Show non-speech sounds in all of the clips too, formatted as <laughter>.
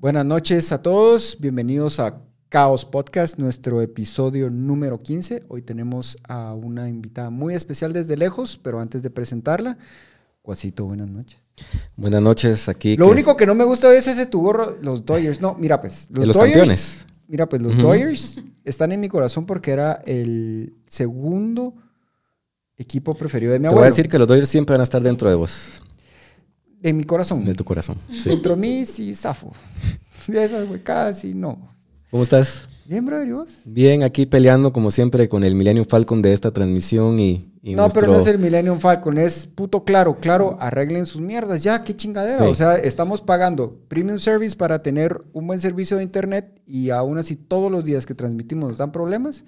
Buenas noches a todos, bienvenidos a Caos Podcast, nuestro episodio número 15. Hoy tenemos a una invitada muy especial desde lejos, pero antes de presentarla, Cuasito, buenas noches. Buenas noches, aquí. Lo único que no me gusta es ese tu gorro, los Dodgers. No, mira pues, los, los campeones. Mira pues, los Dodgers están en mi corazón porque era el segundo equipo preferido de mi Te abuelo. voy a decir que los Dodgers siempre van a estar dentro de vos, De mi corazón. de tu corazón. Sí. Mí sí zafo. De esas huecadas sí no. ¿Cómo estás? Bien, brother, ¿y vos? Bien, aquí peleando como siempre con el Millennium Falcon de esta transmisión y, y no, nuestro- pero no es el Millennium Falcon, es puto claro, claro, arreglen sus mierdas, ya, qué chingadera. Sí. O sea, estamos pagando premium service para tener un buen servicio de internet y aún así todos los días que transmitimos nos dan problemas.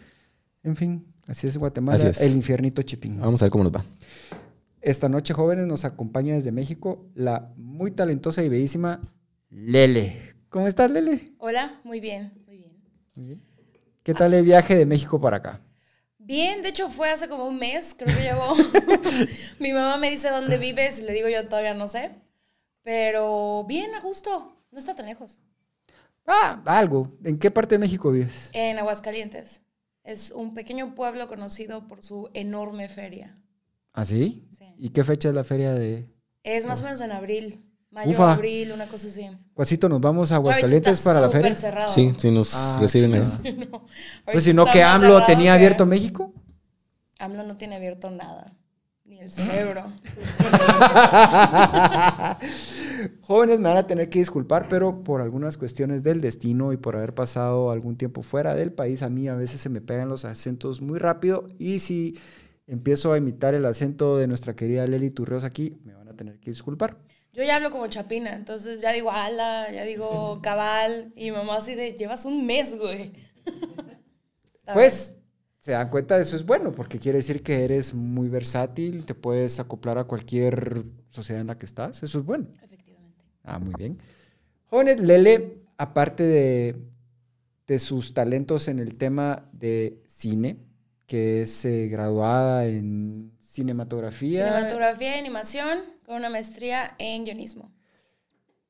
En fin, así es Guatemala, Así es. el infiernito chipín. Vamos a ver cómo nos va. Esta noche, jóvenes, nos acompaña desde México la muy talentosa y bellísima Lele. ¿Cómo estás, Lele? Hola, muy bien, muy bien. ¿Qué tal el viaje de México para acá? Bien, de hecho fue hace como un mes, creo que llevo. <laughs> Mi mamá me dice dónde vives y le digo yo todavía no sé. Pero bien, a gusto, no está tan lejos. Ah, algo. ¿En qué parte de México vives? En Aguascalientes. Es un pequeño pueblo conocido por su enorme feria. ¿Ah, sí? ¿Y qué fecha es la feria de...? Es más o menos en abril, mayo, Ufa. abril, una cosa así. Cuasito, nos vamos a Aguascalientes está para la súper feria. cerrado. Sí, sí nos Ah, reciben. <laughs> No, Pues si no, que AMLO cerrado tenía abierto México. AMLO no tiene abierto nada, ni el cerebro. <laughs> Jóvenes me van a tener que disculpar, pero por algunas cuestiones del destino y por haber pasado algún tiempo fuera del país, a mí a veces se me pegan los acentos muy rápido y si empiezo a imitar el acento de nuestra querida Leli Turreos aquí, me van a tener que disculpar. Yo ya hablo como chapina, entonces ya digo ala, ya digo <laughs> cabal, y mi mamá así de, llevas un mes, güey. <laughs> Pues se dan cuenta, eso es bueno, porque quiere decir que eres muy versátil, te puedes acoplar a cualquier sociedad en la que estás, eso es bueno. Efectivamente. Ah, muy bien. Jóvenes, Lele, aparte de, de sus talentos en el tema de cine, que es eh, graduada en cinematografía, Cinematografía y animación con una maestría en guionismo.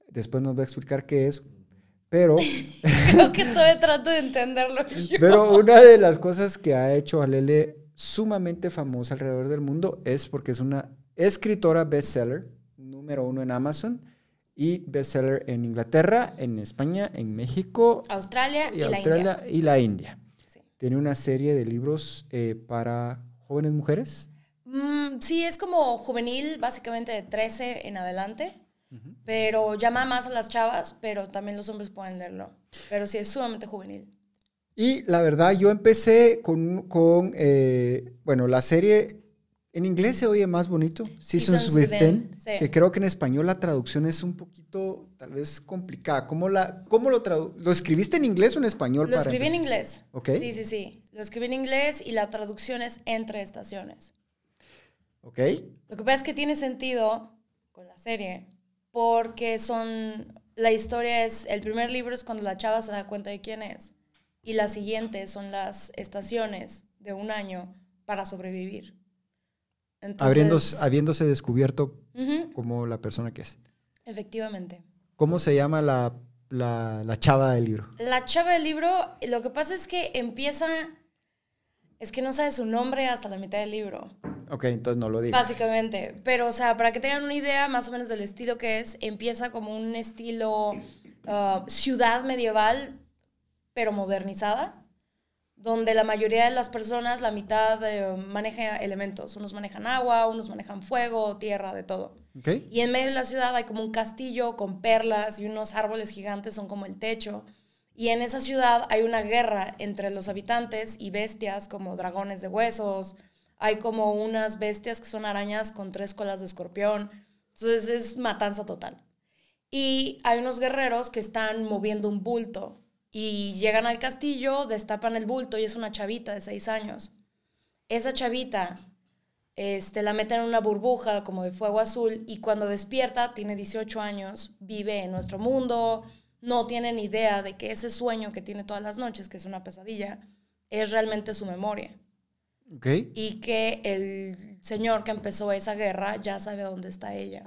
después nos va a explicar qué es, pero, <laughs> Creo que todavía trato de entenderlo yo. pero una de las cosas que ha hecho a Lele sumamente famosa alrededor del mundo es porque es una escritora bestseller, número uno en Amazon, y bestseller en Inglaterra, en España, en México, Australia y, y la Australia India. y la India. Tiene una serie de libros eh, para jóvenes mujeres. Mm, sí, es como juvenil, básicamente de 13 en adelante, pero llama más a las chavas, pero también los hombres pueden leerlo. Pero sí, es sumamente juvenil. Y la verdad, yo empecé con, con eh, bueno, la serie en inglés se oye más bonito, Seasons, Seasons Within, Within, sí. que creo que en español la traducción es un poquito, tal vez, complicada. ¿Cómo, la, cómo lo ¿Lo escribiste en inglés o en español? Lo para escribí en empezar? inglés. Ok. Sí, sí, sí. Lo escribí en inglés y la traducción es entre estaciones. Ok. Lo que pasa es que tiene sentido con la serie porque son... La historia es... El primer libro es cuando la chava se da cuenta de quién es. Y la siguiente son las estaciones de un año para sobrevivir. Entonces, habiéndose descubierto como la persona que es. efectivamente. ¿Cómo se llama la, la, la chava del libro? La chava del libro, lo que pasa es que empieza... Es que no sabe su nombre hasta la mitad del libro. Ok, entonces no lo digas. Básicamente. Pero, o sea, para que tengan una idea más o menos del estilo que es, empieza como un estilo ah, ciudad medieval, pero modernizada, donde la mayoría de las personas, la mitad eh, maneja elementos. Unos manejan agua, unos manejan fuego, tierra, de todo. Ok. Y en medio de la ciudad hay como un castillo con perlas y unos árboles gigantes son como el techo. Y en esa ciudad hay una guerra entre los habitantes y bestias como dragones de huesos. Hay como unas bestias que son arañas con tres colas de escorpión. Entonces es matanza total. Y hay unos guerreros que están moviendo un bulto. Y llegan al castillo, destapan el bulto y es una chavita de seis años. Esa chavita este, la meten en una burbuja como de fuego azul y cuando despierta, tiene 18 años, vive en nuestro mundo, no tiene ni idea de que ese sueño que tiene todas las noches, que es una pesadilla, es realmente su memoria. Ok. Y que el señor que empezó esa guerra ya sabe dónde está ella.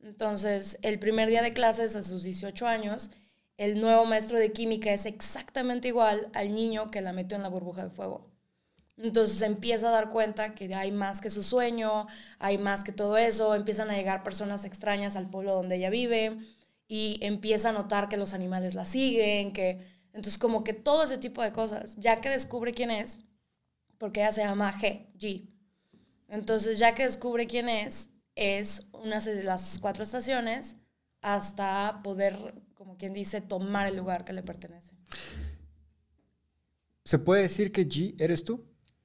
Entonces, el primer día de clases a sus 18 años, el nuevo maestro de química es exactamente igual al niño que la metió en la burbuja de fuego. Entonces empieza a dar cuenta que hay más que su sueño, hay más que todo eso, empiezan a llegar personas extrañas al pueblo donde ella vive y empieza a notar que los animales la siguen, que entonces como que todo ese tipo de cosas, ya que descubre quién es, porque ella se llama G, G. Entonces ya que descubre quién es, es una de las cuatro estaciones hasta poder, como quien dice, tomar el lugar que le pertenece. ¿Se puede decir que G eres tú?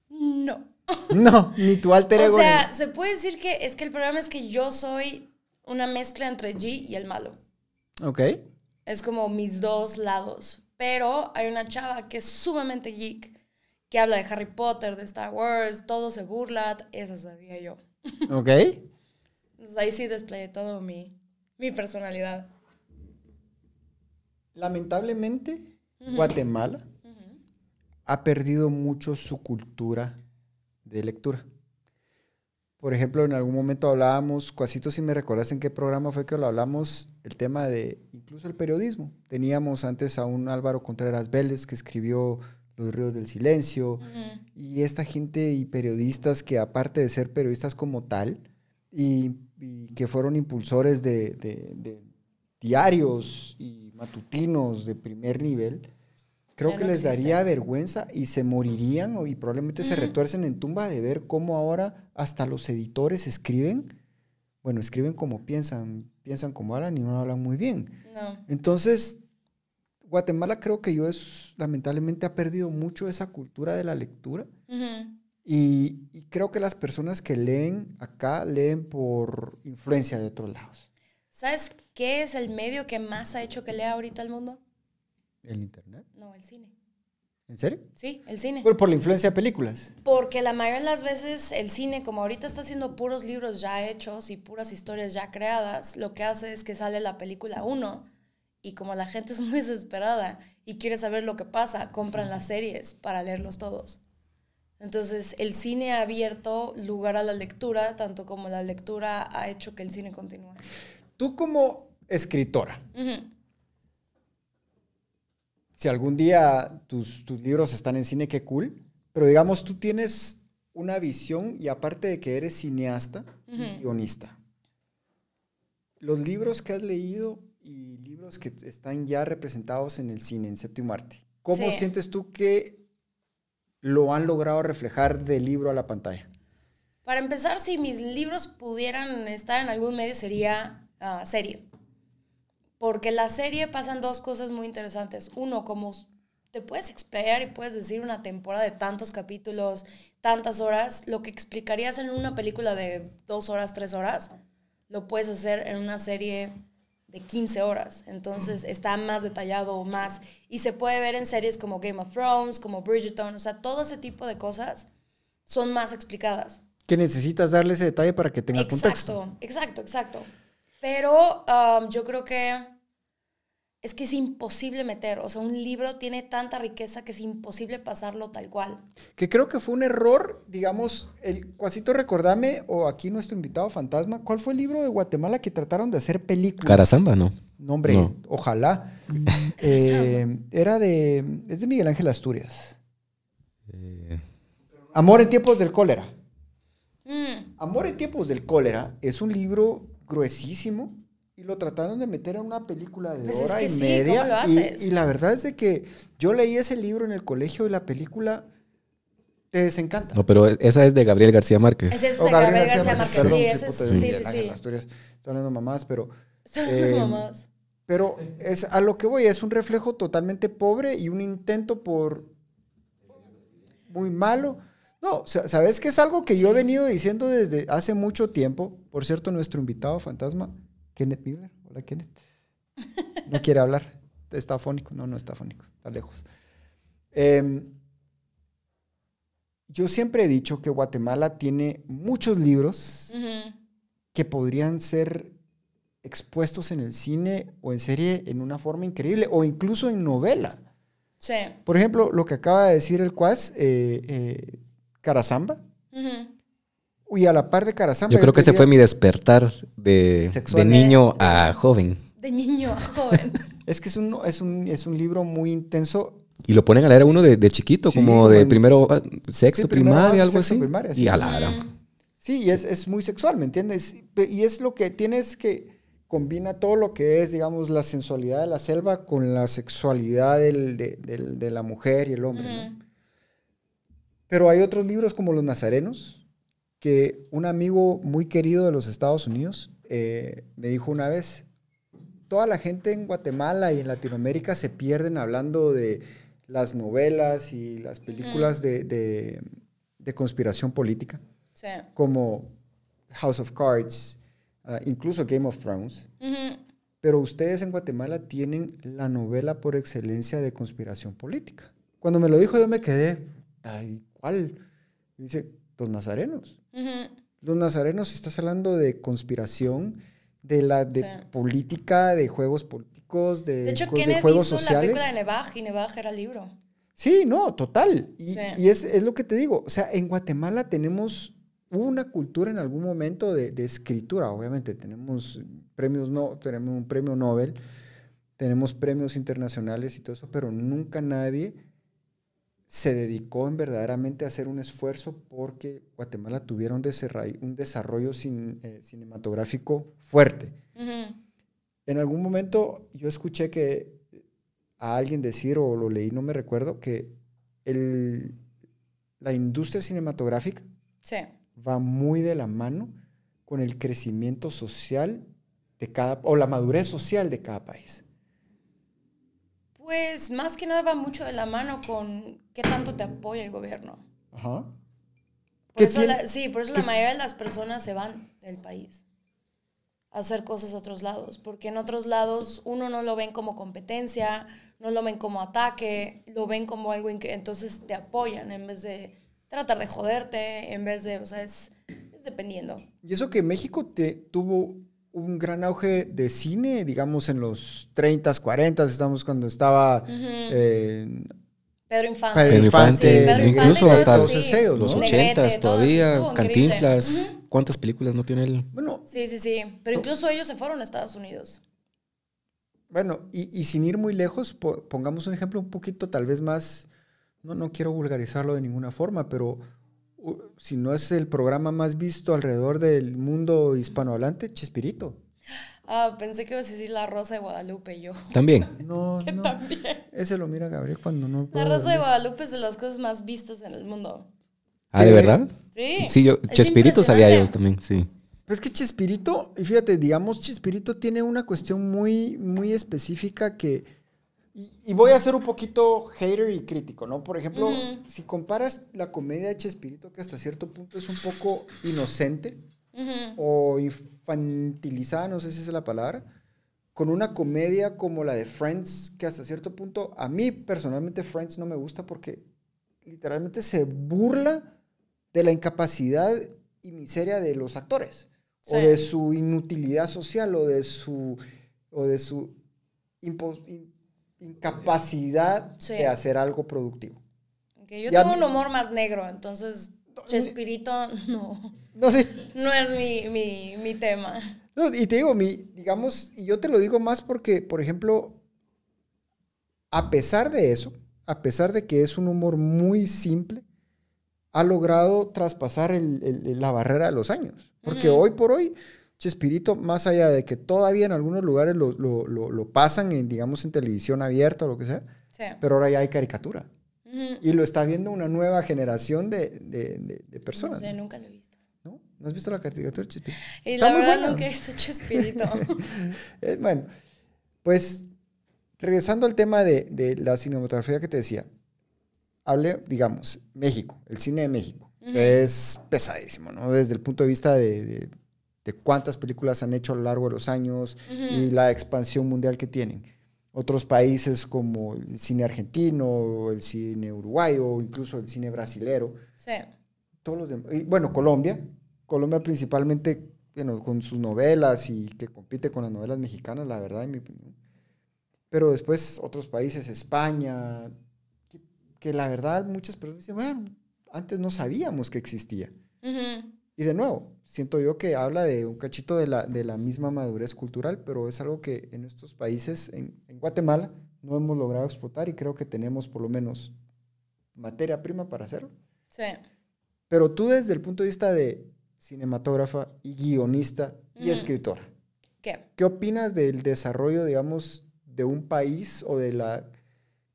No. No, ni tu alter ego. O sea, se puede decir que es que el problema es que yo soy una mezcla entre G y el malo. Ok. Es como mis dos lados. Pero hay una chava que es sumamente geek, que habla de Harry Potter, de Star Wars, todo se burla, esa sabía yo. Ok. Entonces ahí sí desplegué todo mi, mi personalidad. Lamentablemente, Guatemala ha perdido mucho su cultura de lectura. Por ejemplo, en algún momento hablábamos, Cuasito, si me recuerdas en qué programa fue que lo hablamos, el tema de incluso el periodismo. Teníamos antes a un Álvaro Contreras Vélez que escribió Los Ríos del Silencio, y esta gente y periodistas que aparte de ser periodistas como tal, y, que fueron impulsores de diarios y matutinos de primer nivel, Creo que les daría vergüenza y se morirían y probablemente se retuercen en tumba de ver cómo ahora hasta los editores escriben, bueno, escriben como piensan, piensan como hablan y no hablan muy bien. Entonces, Guatemala creo que yo es, lamentablemente ha perdido mucho esa cultura de la lectura. Y, y creo que las personas que leen acá leen por influencia de otros lados. ¿Sabes qué es el medio que más ha hecho que lea ahorita el mundo? ¿El internet? No, el cine. ¿En serio? Sí, el cine. Por, por la influencia de películas. Porque la mayoría de las veces el cine, como ahorita está haciendo puros libros ya hechos y puras historias ya creadas, lo que hace es que sale la película 1 y como la gente es muy desesperada y quiere saber lo que pasa, compran las series para leerlos todos. Entonces, el cine ha abierto lugar a la lectura, tanto como la lectura ha hecho que el cine continúe. Tú como escritora, si algún día tus, libros están en cine, qué cool. Pero digamos, tú tienes una visión y aparte de que eres cineasta y guionista, los libros que has leído y libros que están ya representados en el cine, en séptimo arte, ¿cómo sientes tú que lo han logrado reflejar del libro a la pantalla? Para empezar, si mis libros pudieran estar en algún medio, sería uh, serie. Porque la serie pasan dos cosas muy interesantes. Uno, como te puedes explayar y puedes decir una temporada de tantos capítulos, tantas horas, lo que explicarías en una película de dos horas, tres horas, lo puedes hacer en una serie de 15 horas. Entonces está más detallado, más. Y se puede ver en series como Game of Thrones, como Bridgerton, o sea, todo ese tipo de cosas son más explicadas. Que necesitas darle ese detalle para que tenga contexto. Exacto, exacto, exacto. Pero um, yo creo que es que es imposible meter, o sea, un libro tiene tanta riqueza que es imposible pasarlo tal cual. Que creo que fue un error, digamos, el Cuasito Recordame, o aquí nuestro invitado fantasma, ¿cuál fue el libro de Guatemala que trataron de hacer película? Carasamba, ¿no? No, hombre, ojalá. <laughs> Eh, era de, es de Miguel Ángel Asturias. Eh. Amor en tiempos del cólera. Mm. Amor en tiempos del cólera es un libro gruesísimo y lo trataron de meter en una película de pues hora y media. Y, la verdad es de que yo leí ese libro en el colegio y la película te desencanta. No, pero esa es de Gabriel García Márquez. Esa es de Gabriel, García, Márquez. sí, ese es, sí, sí, sí. Estoy hablando mamás, pero... <laughs> Eh, mamás. Pero es, a lo que voy, es un reflejo totalmente pobre y un intento por... Muy malo. No, sabes que es algo que yo he venido diciendo desde hace mucho tiempo. Por cierto, nuestro invitado fantasma Kenneth Miller. Hola, Kenneth. No quiere hablar. Está afónico. No, no está afónico. Está lejos. Em, yo siempre he dicho que Guatemala tiene muchos libros que podrían ser expuestos en el cine o en serie en una forma increíble o incluso en novela. Sí. Por ejemplo, lo que acaba de decir el Cuas, eh, eh, Carazamba. Y a la par de Carazamba. Yo creo que ese fue mi despertar de, de niño a joven. De niño a joven. <laughs> Es que es un, es un, es un libro muy intenso. Y lo ponen a leer a uno de, de chiquito, Sí, como de bueno, primero, sexto, sí, primero primaria, algo sexto, así. primaria, sí. y a la gran. Sí, y es, es muy sexual, ¿me entiendes? Y es lo que tienes que combina todo lo que es, digamos, la sensualidad de la selva con la sexualidad del- de, del- de la mujer y el hombre, ¿no? Pero hay otros libros como Los Nazarenos, que un amigo muy querido de los Estados Unidos eh, me dijo una vez, toda la gente en Guatemala y en Latinoamérica se pierden hablando de las novelas y las películas de, de- de conspiración política, Sí. como House of Cards, ah, incluso Game of Thrones. Pero ustedes en Guatemala tienen la novela por excelencia de conspiración política. Cuando me lo dijo yo me quedé, ay, ¿cuál? Y dice, los nazarenos. Los nazarenos, si estás hablando de conspiración, de la de Sí. política, de juegos políticos, de, De hecho, de Kennedy juegos hizo la película de Nevaj y Nevaj era el libro. Sí, no, total. Y, Sí. y es, es lo que te digo. O sea, en Guatemala tenemos una cultura en algún momento de, de escritura. Obviamente tenemos premios, no, tenemos un premio Nobel, tenemos premios internacionales y todo eso, pero nunca nadie se dedicó en verdaderamente a hacer un esfuerzo porque Guatemala tuviera un desarrollo, un desarrollo eh, cinematográfico fuerte. En algún momento yo escuché que a alguien decir, o lo leí, no me recuerdo, que el, la industria cinematográfica Sí. va muy de la mano con el crecimiento social de cada, o la madurez social de cada país. Pues más que nada va mucho de la mano con qué tanto te apoya el gobierno. Ajá. Por ¿Qué eso la- sí, por eso la mayoría de las personas se van del país a hacer cosas a otros lados, porque en otros lados uno no lo ven como competencia, no lo ven como ataque, lo ven como algo increíble, entonces te apoyan en vez de tratar de joderte, en vez de, o sea, es, es dependiendo. Y eso que México te, tuvo un gran auge de cine, digamos en los 30s, 40s, estamos cuando estaba eh, Pedro Infante. Pedro Pedro Infante, Infante, Sí, Pedro incluso Infante, hasta los sí. eseos, Los ¿no? Negrete, ochentas todo eso todavía, estuvo increíble. Cantinflas. ¿Cuántas películas no tiene él? bueno, Sí, sí, sí. Pero incluso ellos se fueron a Estados Unidos. Bueno, y, y sin ir muy lejos, po- pongamos un ejemplo un poquito tal vez más, no, no quiero vulgarizarlo de ninguna forma, pero si no es el programa más visto alrededor del mundo hispanohablante, Chespirito. Ah, pensé que ibas a decir La Rosa de Guadalupe yo. También. <laughs> No, no. También. Ese lo mira Gabriel cuando no La Rosa de. Guadalupe es de las cosas más vistas en el mundo. Ah, ¿de verdad? Sí. Sí, yo, Es Chespirito sabía yo también, sí. Pues que Chespirito, y fíjate, digamos, Chespirito tiene una cuestión muy, muy específica que, y, y voy a ser un poquito hater y crítico, ¿no? Por ejemplo, si comparas la comedia de Chespirito, que hasta cierto punto es un poco inocente, o infantilizada, no sé si es la palabra, con una comedia como la de Friends, que hasta cierto punto, a mí personalmente Friends no me gusta porque literalmente se burla de la incapacidad y miseria de los actores, o Sí. de su inutilidad social, o de su, o de su in- incapacidad Sí. de hacer algo productivo. Ok, yo Ya tengo un humor más negro, entonces Chespirito no, No es mi, mi, mi tema. No, y te digo, mi, digamos, y yo te lo digo más porque, por ejemplo, a pesar de eso, a pesar de que es un humor muy simple, ha logrado traspasar el- el- la barrera de los años. Porque hoy por hoy, Chespirito, más allá de que todavía en algunos lugares lo, lo- lo- lo pasan, en, digamos, en televisión abierta o lo que sea, Sí. pero ahora ya hay caricatura. Y lo está viendo una nueva generación de, de- de- de No personas. sé, nunca lo he visto. ¿No? ¿No has visto la caricatura de Chespirito? Y Está la verdad buena. nunca he visto Chespirito. <laughs> Eh, bueno, pues regresando al tema de, de la cinematografía que te decía, hable, digamos, México, el cine de México, que es pesadísimo, ¿no? Desde el punto de vista de, de- de cuántas películas han hecho a lo largo de los años y la expansión mundial que tienen. Otros países como el cine argentino, el cine uruguayo, incluso el cine brasilero, Sí. todos los demás. y, bueno, Colombia. Colombia principalmente bueno, con sus novelas y que compite con las novelas mexicanas, la verdad, en mi opinión. Pero después otros países, España, que, que la verdad muchas personas dicen, bueno, antes no sabíamos que existía. Ujú. Y de nuevo, siento yo que habla de un cachito de la, de la misma madurez cultural, pero es algo que en estos países, en, en Guatemala, no hemos logrado explotar y creo que tenemos por lo menos materia prima para hacerlo. Sí. Pero tú desde el punto de vista de cinematógrafa y guionista y escritora, ¿Qué? ¿qué opinas del desarrollo, digamos, de un país o de la...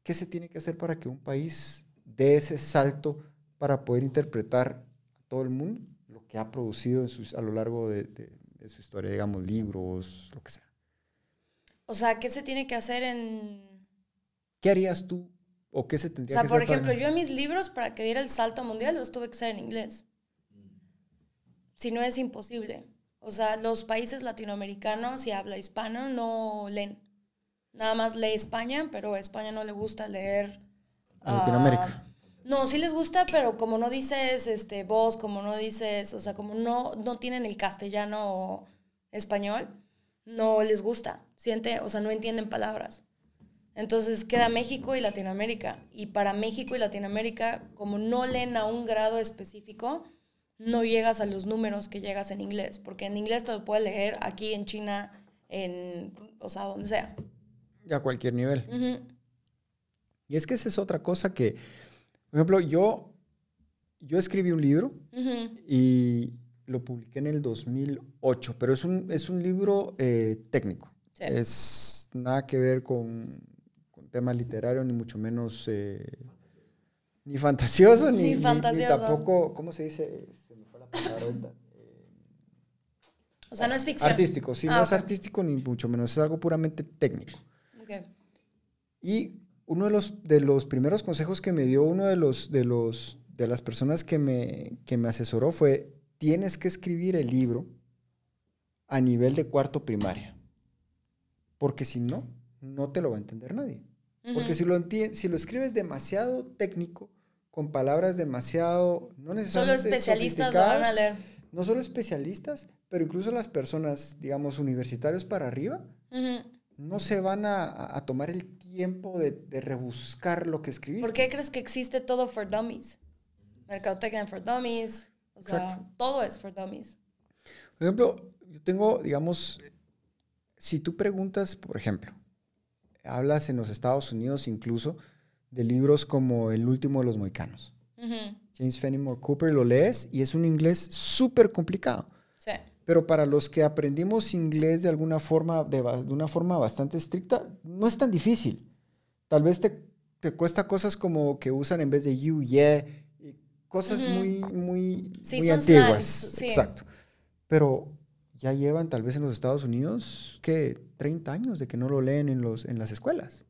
¿Qué se tiene que hacer para que un país dé ese salto para poder interpretar a todo el mundo que ha producido en sus- a lo largo de, de- de su historia, digamos, libros, lo que sea? O sea, ¿qué se tiene que hacer en... ¿Qué harías tú o qué se O tendría sea, que por hacer? para- ejemplo, yo en mis libros, para que diera el salto mundial, los tuve que hacer en inglés. Si no, es imposible. O sea, los países latinoamericanos y habla hispano no leen. Nada más lee España, pero a España no le gusta leer... A Latinoamérica. ah, no, sí les gusta, pero como no dices este, vos, como no dices, o sea, como no, no tienen el castellano o español, no les gusta. Siente, o sea, no entienden palabras. Entonces queda México y Latinoamérica. Y para México y Latinoamérica, como no leen a un grado específico, no llegas a los números que llegas en inglés. Porque en inglés te lo puedes leer aquí en China, en, o sea, donde sea. A cualquier nivel. Y es que esa es otra cosa que, por ejemplo, yo, yo escribí un libro Ujú. y lo publiqué en el 2008, pero es un, es un libro eh, técnico. Sí. Es nada que ver con, con temas literarios, ni mucho menos eh, ni fantasioso, ni, Ni ni- ni fantasioso. tampoco, ¿cómo se dice? Se me fue la palabra ahorita. O sea, no es ficción. Artístico, sí, Ah, no es artístico ni mucho menos, es algo puramente técnico. Ok. Y uno de los, de los primeros consejos que me dio uno de, los, de, los, de las personas que me, que me asesoró fue, tienes que escribir el libro a nivel de cuarto primaria. Porque si no, no te lo va a entender nadie. Porque si lo, si lo escribes demasiado técnico, con palabras demasiado, no Solo necesariamente especialistas lo van a leer. no solo especialistas, pero incluso las personas, digamos, universitarios para arriba, no se van a, a- a tomar el tiempo de, de rebuscar lo que escribiste. ¿Por qué crees que existe todo for dummies? Mercadotecnia for dummies. O sea, Exacto. todo es for dummies. Por ejemplo, yo tengo, digamos, si tú preguntas, por ejemplo, hablas en los Estados Unidos incluso de libros como El último de los mohicanos. Ujú. James Fenimore Cooper lo lees y es un inglés súper complicado. Sí. Pero para los que aprendimos inglés de alguna forma, de, de una forma bastante estricta, no es tan difícil. Tal vez te, te cuesta cosas como que usan en vez de you, yeah, y cosas muy, muy, Sí, muy antiguas. sí. Exacto. Pero ya llevan tal vez en los Estados Unidos, que 30 años de que no lo leen en, los, en las escuelas.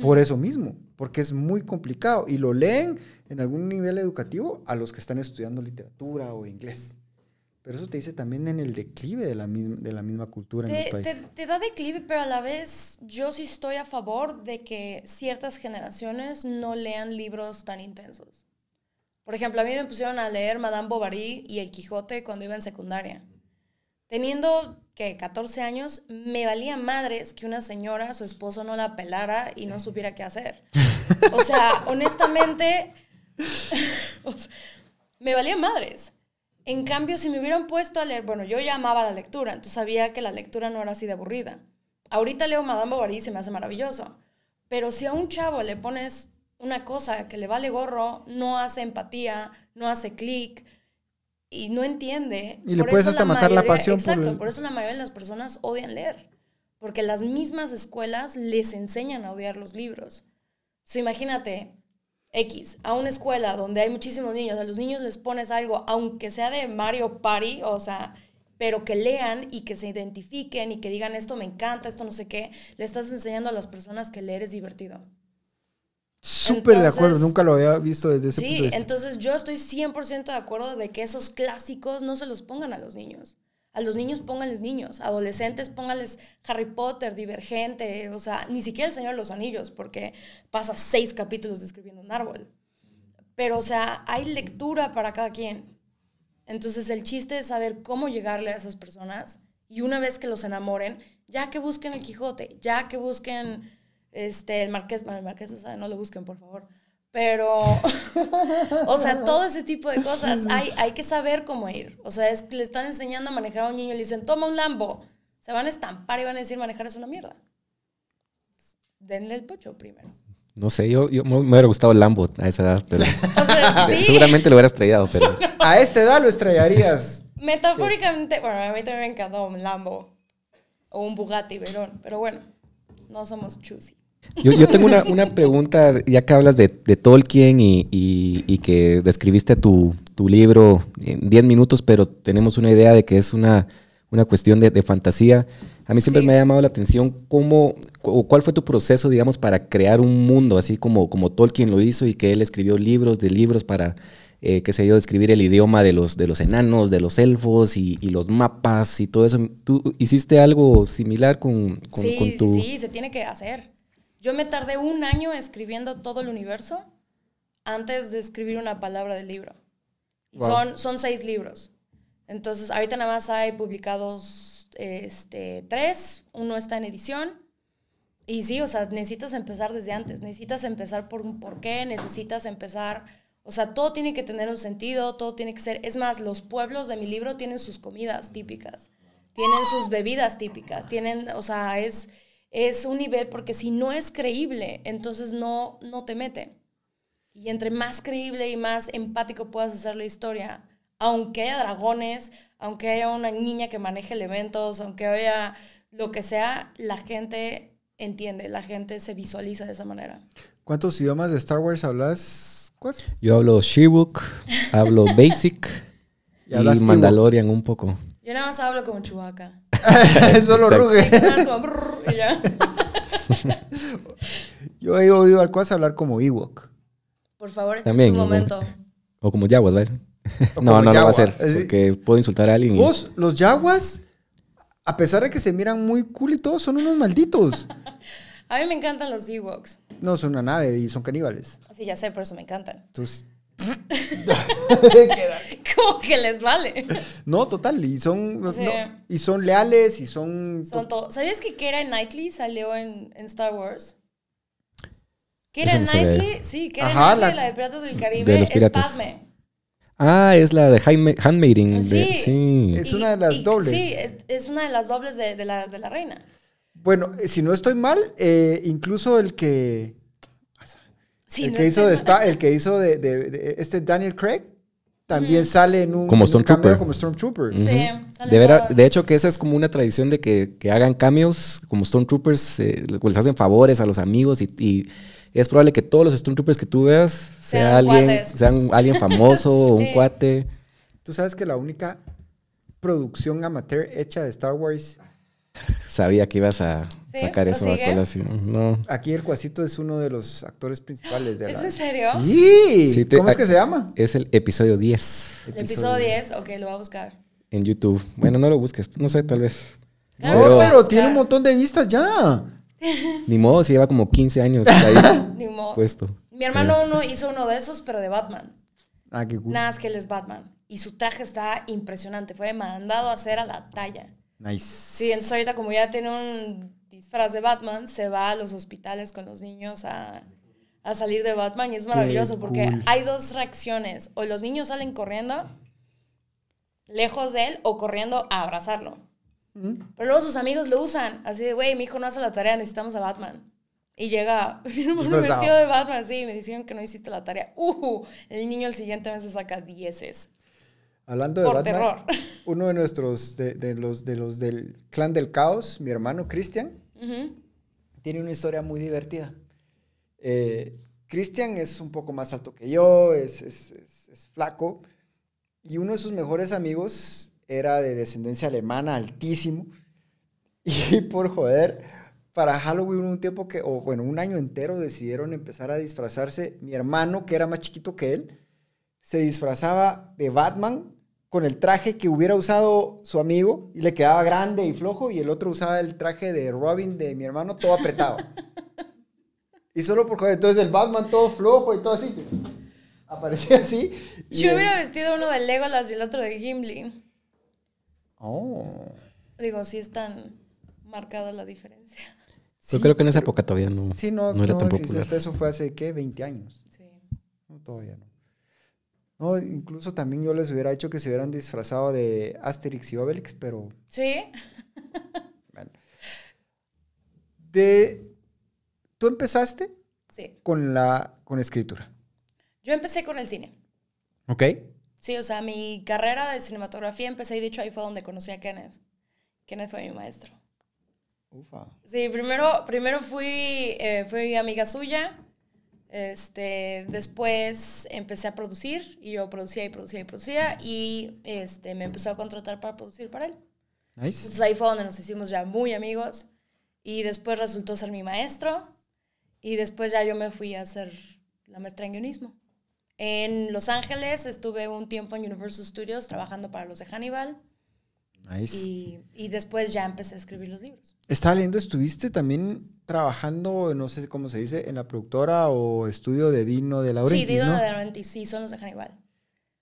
Por eso mismo, porque es muy complicado. Y lo leen en algún nivel educativo a los que están estudiando literatura o inglés. Pero eso te dice también en el declive de la misma, de la misma cultura en los Te, países. te- te da declive, pero a la vez yo sí estoy a favor de que ciertas generaciones no lean libros tan intensos. Por ejemplo, a mí me pusieron a leer Madame Bovary y El Quijote cuando iba en secundaria. Teniendo que 14 años, me valía madres que una señora, su esposo no la pelara y no supiera qué hacer. O sea, honestamente, <laughs> o sea, me valía madres. En cambio, si me hubieran puesto a leer, bueno, yo ya amaba la lectura, entonces sabía que la lectura no era así de aburrida. Ahorita leo Madame Bovary y se me hace maravilloso. Pero si a un chavo le pones una cosa que le vale gorro, no hace empatía, no hace clic y no entiende. Y le por puedes eso hasta matar la pasión por Exacto, el- por eso la mayoría de las personas odian leer. Porque las mismas escuelas les enseñan a odiar los libros. Sea, imagínate, X, a una escuela donde hay muchísimos niños, a los niños les pones algo, aunque sea de Mario Party, o sea, pero que lean y que se identifiquen y que digan esto me encanta, esto no sé qué, le estás enseñando a las personas que leer es divertido. Súper de acuerdo, nunca lo había visto desde ese punto Sí, de vista. entonces yo estoy 100% de acuerdo de que esos clásicos no se los pongan a los niños. A los niños pónganles niños, adolescentes pónganles Harry Potter, Divergente, o sea, ni siquiera el Señor de los Anillos, porque pasa seis capítulos describiendo un árbol. Pero, o sea, hay lectura para cada quien. Entonces el chiste es saber cómo llegarle a esas personas y una vez que los enamoren, ya que busquen el Quijote, ya que busquen este, el Marqués, bueno, el Marqués no lo busquen, por favor. Pero, <laughs> o sea, todo ese tipo de cosas, hay, hay que saber cómo ir. O sea, es que le están enseñando a manejar a un niño y le dicen, toma un Lambo. Se van a estampar y van a decir, manejar es una mierda. Denle el pocho primero. No sé, yo, yo me hubiera gustado el Lambo a esa edad, pero <laughs> O sea, <laughs> sí. seguramente lo hubiera estrellado, pero A esta edad lo estrellarías. Metafóricamente, bueno, a mí también me encantó un Lambo o un Bugatti Verón, pero bueno, no somos choosy. Yo, yo tengo una, una pregunta, ya que hablas de, de Tolkien y, y- y que describiste tu, tu libro en 10 minutos, pero tenemos una idea de que es una, una cuestión de, de fantasía. A mí siempre Sí. me ha llamado la atención cómo, o cuál fue tu proceso, digamos, para crear un mundo, así como, como Tolkien lo hizo y que él escribió libros de libros para, eh, qué sé yo, describir el idioma de los, de los enanos, de los elfos y, y los mapas y todo eso. ¿Tú hiciste algo similar con, con, sí, con tu...? sí, se tiene que hacer. Yo me tardé un año escribiendo todo el universo antes de escribir una palabra del libro. Y Wow. son, son seis libros. Entonces, ahorita nada más hay publicados este, tres, uno está en edición. Y sí, o sea, necesitas empezar desde antes, necesitas empezar por un porqué, necesitas empezar, o sea, todo tiene que tener un sentido, todo tiene que ser, es más, los pueblos de mi libro tienen sus comidas típicas, tienen sus bebidas típicas, tienen, o sea, es, es un nivel, porque si no es creíble, entonces no, no te mete. Y entre más creíble y más empático puedas hacer la historia, aunque haya dragones, aunque haya una niña que maneje elementos, aunque haya lo que sea, la gente entiende, la gente se visualiza de esa manera. ¿Cuántos idiomas de Star Wars hablas? ¿Cuántos? Yo hablo Shiruk, hablo <laughs> Basic Y y. Mandalorian un poco. Yo nada más hablo como Chewbacca. <laughs> Solo ruge. Y ya. <laughs> Yo he oído al Cuas hablar como Ewok. Por favor, este También, es tu momento. O como Yaguas, ¿vale? O <laughs> No, como no, no va a. Así- Porque puedo insultar a alguien. y- Vos, los Jaguas, a pesar de que se miran muy cool y todo, son unos malditos. A mí me encantan los Ewoks. No, son una nave y son caníbales. Así ya sé, por eso me encantan. Entonces, <laughs> Como que les vale. no, total. Y son, no, y son leales y son... Son todo. ¿Sabías que Keira Knightley salió en, en Star Wars? No sabía. Knightley, sí, Keira Ajá, Knightley, la- la, de Piratas del Caribe, De los es. Padme. Ah, es la de Handma- Handmaiden. de- Sí. sí. Es una de las dobles. Sí, es, es una de las dobles de, de la, de la reina. Bueno, eh, si no estoy mal, eh, incluso el que... Sí, el, no que hizo de. Star- el que hizo de, de- de este Daniel Craig también sale en un, Como en un cameo Stormtrooper. como Stormtrooper. Ujú. Sí, sale de, vera- de hecho, que esa es como una tradición de que, que hagan cambios como Stormtroopers, eh, les hacen favores a los amigos y, y es probable que todos los Stormtroopers que tú veas sea Sean alguien, cuates. sean alguien famoso <laughs> o un cuate. Tú sabes que la única producción amateur hecha de Star Wars, Sabía que ibas a Sí, sacar eso a colación. No. aquí el Cuasito es uno de los actores principales de ¿Es la... en serio? Sí. Sí, te- ¿Cómo es que se llama? Es el episodio 10 El episodio 10, ok, lo voy a buscar. en YouTube. Bueno, no lo busques, no sé, tal vez. Claro, No, pero tiene un montón de vistas ya. <laughs> Ni modo, si lleva como 15 años ahí <laughs> Ni modo. puesto. Mi hermano uno hizo uno de esos, pero de Batman. Ah, qué cool. Nada, es que él es Batman. Y su traje está impresionante. Fue mandado a hacer a la talla. Nice. Sí, entonces ahorita como ya tiene un disfraz de Batman, se va a los hospitales con los niños a, a salir de Batman y es maravilloso porque cool. hay dos reacciones. O los niños salen corriendo lejos de él o corriendo a abrazarlo. Mm. Pero luego sus amigos lo usan. Así de, güey, mi hijo no hace la tarea, necesitamos a Batman. Y llega <laughs> Disfrazado. vestido de Batman, sí, me dijeron que no hiciste la tarea. Uh, el niño el siguiente mes se saca dieces. Hablando de Por Batman, terror. <laughs> uno de nuestros, de, de los, de los del clan del caos, mi hermano Cristian, Ujú. tiene una historia muy divertida. Eh, Cristian es un poco más alto que yo, es, es- es- es flaco, y uno de sus mejores amigos era de descendencia alemana, altísimo, <laughs> y por joder, para Halloween un tiempo que, o bueno, un año entero decidieron empezar a disfrazarse. Mi hermano, que era más chiquito que él, se disfrazaba de Batman con el traje que hubiera usado su amigo y le quedaba grande y flojo y el otro usaba el traje de Robin de mi hermano todo apretado. y solo por joder, entonces el Batman todo flojo y todo así. Aparecía así. Yo el- hubiera vestido uno de Legolas y el otro de Gimli. Oh. Digo, sí es tan marcada la diferencia. Yo creo que en esa época todavía no, Sí, no, no era no tan popular. Hasta eso fue hace, ¿qué? 20 años. Sí. todavía no. No, incluso también yo les hubiera hecho que se hubieran disfrazado de Asterix y Obelix, pero Sí. bueno. De, tú empezaste Sí. con la con escritura, Yo empecé con el cine. ¿ok? Sí, o sea, mi carrera de cinematografía empecé y de hecho ahí fue donde conocí a Kenneth. Kenneth fue mi maestro. Ufa. Sí, primero, primero fui, eh, fui amiga suya. Este, después empecé a producir y yo producía y producía y producía y este, me empezó a contratar para producir para él. Nice. Entonces ahí fue donde nos hicimos ya muy amigos y después resultó ser mi maestro y después ya yo me fui a hacer la maestra en guionismo. En Los Ángeles estuve un tiempo en Universal Studios trabajando para los de Hannibal Nice. y, y después ya empecé a escribir los libros. Estaba leyendo, estuviste también trabajando, no sé cómo se dice, en la productora o estudio de Dino de Laurentiis, sí, Dido ¿no? de Laurentiis, sí, son los de Hannibal.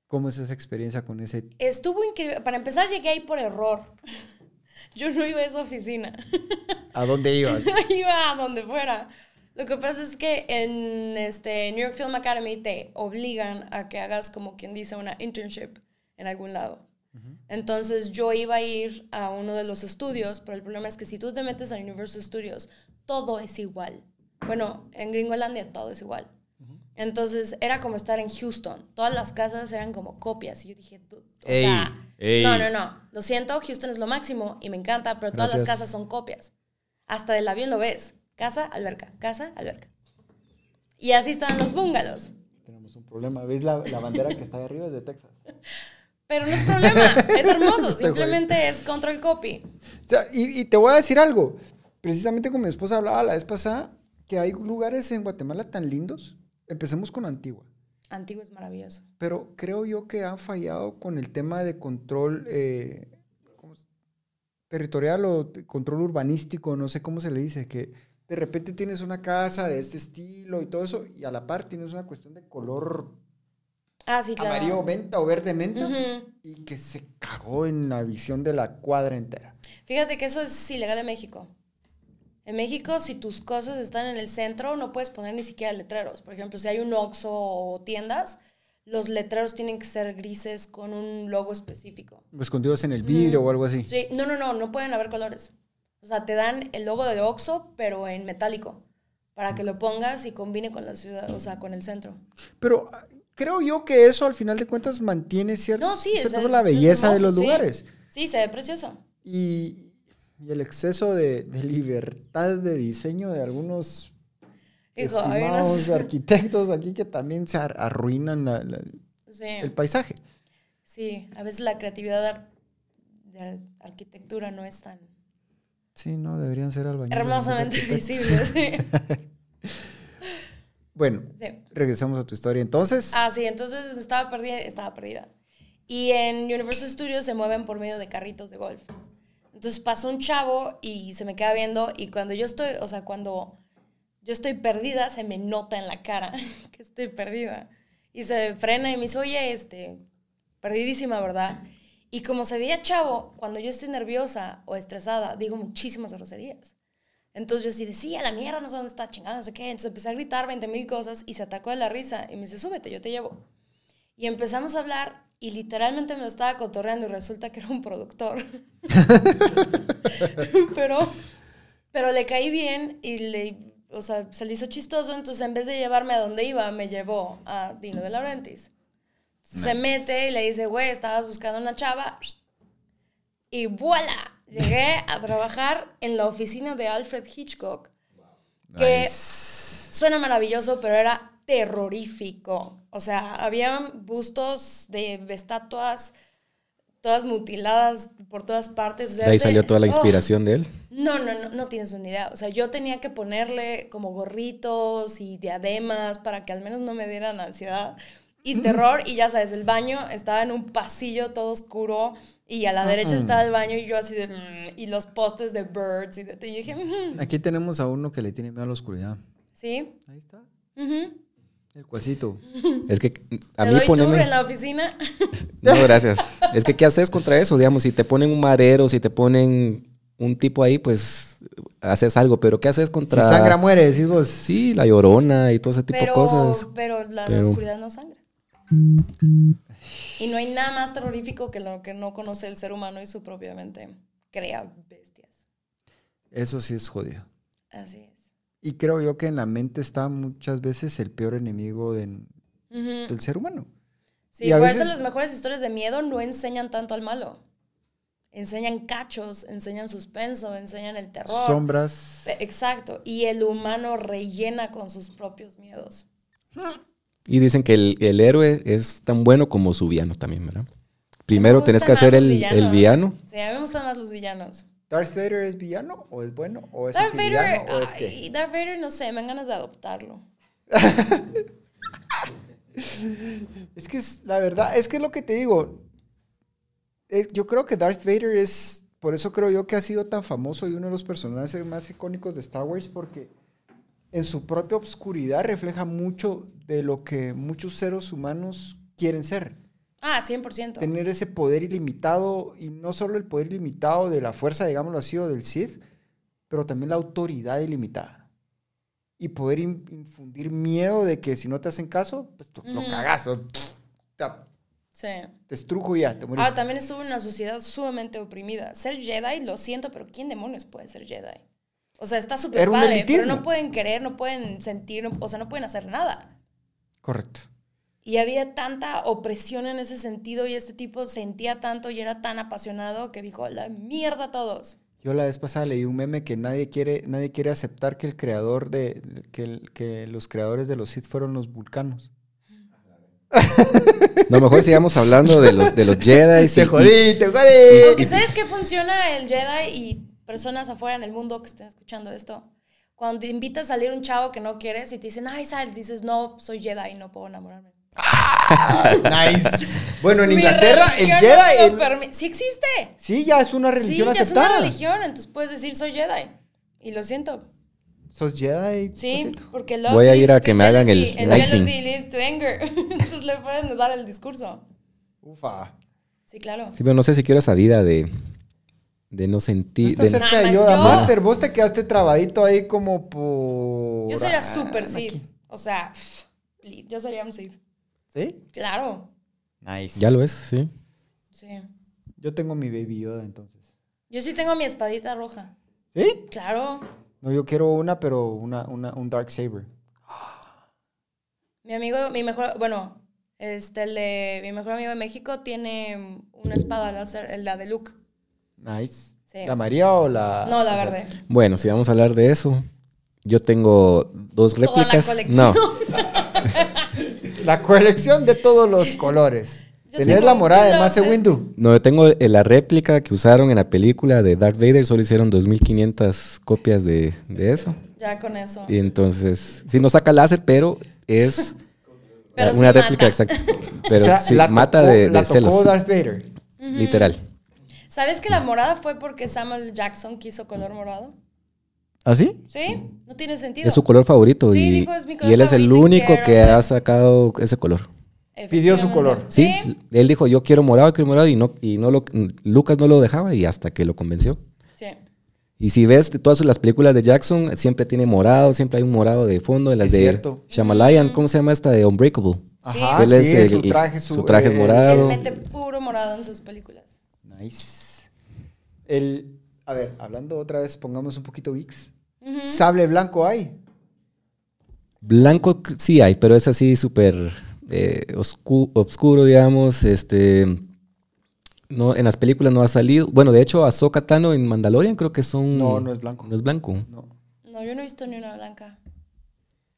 ¿Cómo es esa experiencia con ese? Estuvo increíble. Para empezar llegué ahí por error. <laughs> Yo no iba a esa oficina. <laughs> ¿A dónde ibas? iba a donde fuera. Lo que pasa es que en este New York Film Academy te obligan a que hagas como quien dice una internship en algún lado. Entonces yo iba a ir a uno de los estudios, pero el problema es que si tú te metes a Universal Studios, todo es igual. Bueno, en Gringolandia todo es igual. Entonces era como estar en Houston. Todas las casas eran como copias. Y yo dije, "Du- o Ey, sea, ey. no, no, no. Lo siento, Houston es lo máximo y me encanta, pero todas las casas son copias. Hasta del avión lo ves. Casa, alberca, casa, alberca. Y así estaban los bungalows. Tenemos un problema. ¿Ves la, la bandera que está ahí arriba? Es de Texas. <laughs> Pero no es problema, es hermoso, <laughs> Este simplemente es control copy. O sea, y, y te voy a decir algo. Precisamente con mi esposa hablaba la vez pasada que hay lugares en Guatemala tan lindos. Empecemos con Antigua. Antiguo es maravilloso. Pero creo yo que han fallado con el tema de control eh, ¿cómo se- territorial o control urbanístico, no sé cómo se le dice, que de repente tienes una casa de este estilo y todo eso, y a la par tienes una cuestión de color Ah, sí, claro. amarillo menta o verde menta, y que se cagó en la visión de la cuadra entera. Fíjate que eso es ilegal en México. En México, si tus cosas están en el centro, no puedes poner ni siquiera letreros. Por ejemplo, si hay un Oxxo o tiendas, los letreros tienen que ser grises con un logo específico. Escondidos en el vidrio o algo así. Sí, no, no, no, no pueden haber colores. O sea, te dan el logo de Oxxo, pero en metálico, para que lo pongas y combine con la ciudad, o sea, con el centro. Pero creo yo que eso al final de cuentas mantiene cierto, No, sí, es- cierta es- la belleza de los sí. lugares. Sí, se ve precioso. Y, y el exceso de, de libertad de diseño de algunos Hijo, estimados <laughs> arquitectos aquí que también se ar- arruinan la- la- Sí. el paisaje. Sí, a veces la creatividad de, ar- de ar- arquitectura no es tan Sí, no, deberían ser albañiles. hermosamente no arquitectos. <laughs> visible. Sí. <laughs> Bueno, Sí. regresamos a tu historia. Entonces, Ah, sí, entonces estaba perdida, estaba perdida. Y en Universal Studios se mueven por medio de carritos de golf. Entonces pasó un chavo y se me queda viendo y cuando yo estoy, o sea, cuando yo estoy perdida, se me nota en la cara <laughs> que estoy perdida. Y se frena y me dice, oye, este, perdidísima, ¿verdad? Y como se veía chavo, cuando yo estoy nerviosa o estresada, digo muchísimas groserías. Entonces yo así decía, la mierda, no sé dónde está, chingada, no sé qué. Entonces empecé a gritar 20 mil cosas y se atacó de la risa y me dice, súbete, yo te llevo. Y empezamos a hablar y literalmente me lo estaba cotorreando y resulta que era un productor. <laughs> pero, pero le caí bien y le, o sea, se le hizo chistoso, entonces en vez de llevarme a donde iba, me llevó a Dino de Laurentiis. Se mete y le dice, güey, estabas buscando una chava. Y voilà, llegué a trabajar en la oficina de Alfred Hitchcock, que suena maravilloso, pero era terrorífico. O sea, había bustos de estatuas todas mutiladas por todas partes. O sea, De ahí te- salió toda la oh, inspiración de él. no, no, no, no tienes una idea. O sea, yo tenía que ponerle como gorritos y diademas para que al menos no me dieran ansiedad y <laughs> terror. Y ya sabes, el baño estaba en un pasillo todo oscuro y a la derecha estaba el baño y yo así de... "Mm", y los postes de birds y de... Y dije, "Ujú". aquí tenemos a uno que le tiene miedo a la oscuridad. sí. Ahí está. El cuasito. <laughs> Es que a Te mí doy tour en la oficina. <laughs> No, gracias. Es que, ¿qué haces contra eso? Digamos, si te ponen un madero, si te ponen un tipo ahí, pues haces algo, pero ¿qué haces Si contra... sangra, muere, decís vos. Sí, la llorona y todo ese tipo Pero, de cosas. pero la, la Pero- oscuridad no sangra. Y no hay nada más terrorífico que lo que no conoce el ser humano y su propia mente crea bestias. Eso sí es jodido. Así es. Y creo yo que en la mente está muchas veces el peor enemigo de- del ser humano. Sí, Y a por veces- eso las mejores historias de miedo no enseñan tanto al malo. Enseñan cachos, enseñan suspenso, enseñan el terror. Sombras. Pe- Exacto. Y el humano rellena con sus propios miedos. Y dicen que el, el héroe es tan bueno como su villano también, ¿verdad? Primero Me tenés que hacer el, el villano. Sí, a mí me gustan más los villanos. ¿Darth Vader es villano o es bueno? ¿O es Darth Vader, o es qué? Darth Vader, no sé, me dan ganas de adoptarlo. <laughs> Es que es, la verdad, es que es lo que te digo. Eh, yo creo que Darth Vader es, por eso creo yo que ha sido tan famoso y uno de los personajes más icónicos de Star Wars, porque en su propia obscuridad refleja mucho de lo que muchos seres humanos quieren ser. Ah, 100%. Tener ese poder ilimitado, y no solo el poder ilimitado de la fuerza, digámoslo así, o del Sith, pero también la autoridad ilimitada. Y poder in- infundir miedo de que si no te hacen caso, pues tú lo Ujú. cagas, lo- te, Sí. te estrujo y ya, te mueres. Ahora, también estuvo en una sociedad sumamente oprimida. Ser Jedi, lo siento, pero ¿quién demonios puede ser Jedi? O sea, está súper padre, pero no pueden querer, no pueden sentir, no- o sea, no pueden hacer nada. Correcto. Y había tanta opresión en ese sentido y este tipo sentía tanto y era tan apasionado que dijo, la mierda a todos. Yo la vez pasada leí un meme que nadie quiere, nadie quiere aceptar que el creador de, que, el- que los creadores de los Sith fueron los vulcanos. <laughs> No, mejor sigamos hablando de los, de los <laughs> Jedi. Te y- jodí, te jodí. Porque ¿sabes qué funciona el Jedi y personas afuera en el mundo que estén escuchando esto? Cuando te invita a salir un chavo que no quieres y te dicen, ay, sal, dices, no, soy Jedi y no puedo enamorarme. <laughs> nice. Bueno, en Mi Inglaterra el Jedi... no el- lo sí existe. sí, ya es una Sí, religión ya es aceptada. una religión, entonces puedes decir, soy Jedi. Y lo siento. ¿Sos Jedi? Sí, cosito? porque love Voy a ir a que me hagan el lighting. jealousy leads to anger. <laughs> entonces le pueden dar el discurso. Ufa. Sí, claro. Sí, pero no sé si quiero esa vida de, de no No sentir. estás de- cerca de Yoda. yo- Master, vos te quedaste trabadito ahí como por... Yo sería ah, super aquí. Sith. O sea, yo sería un Sith. ¿Sí? Claro. Nice. ya lo es, sí. Sí. Yo tengo mi Baby Yoda entonces. Yo sí tengo mi espadita roja. ¿Sí? Claro. No, yo quiero una, pero una, una, un Dark Saber. Mi amigo, mi mejor, bueno, este, el de mi mejor amigo de México tiene una espada láser, la de Luke. Nice. Sí. ¿La María o la...? No, la o sea, verde. Bueno, si vamos a hablar de eso, yo tengo dos Toda la réplicas. colección. No, <laughs> La colección de todos los colores. Yo ¿Tenés la morada de Mace. Windu? no, yo tengo la réplica que usaron en la película de Darth Vader, solo hicieron 2500 copias de, de eso. Ya con eso. Y entonces, sí, no saca láser, pero es Pero una sí réplica mata. exacta. Pero o sea, sí, la mata tocó- de, la de tocó celos. Darth Vader. Literal. ¿Sabes que la morada fue porque Samuel Jackson quiso color morado? ¿Ah, sí? Sí, no tiene sentido. Es su color favorito Sí, y, dijo, "Es mi color y él es el único que ser". ha sacado ese color. Pidió su color. Sí, él dijo yo quiero morado, quiero morado y no y no lo Lucas no lo dejaba y hasta que lo convenció. Sí. Y si ves todas las películas de Jackson, siempre tiene morado, siempre hay un morado de fondo. En las Es de cierto. Shyamalan, ¿cómo se llama esta de Unbreakable? Ajá, Él sí, es el- su traje, su, su traje eh, morado. Él mete puro morado en sus películas. Nice. El, a ver, hablando otra vez, pongamos un poquito geeks. Ujú. Sable blanco hay. Blanco sí hay, pero es así súper eh, oscu- oscuro, digamos. Este, no, en las películas no ha salido. Bueno, de hecho, Ahsoka Tano en Mandalorian creo que son... No, no es blanco. No es blanco. No. No, yo no he visto ni una blanca.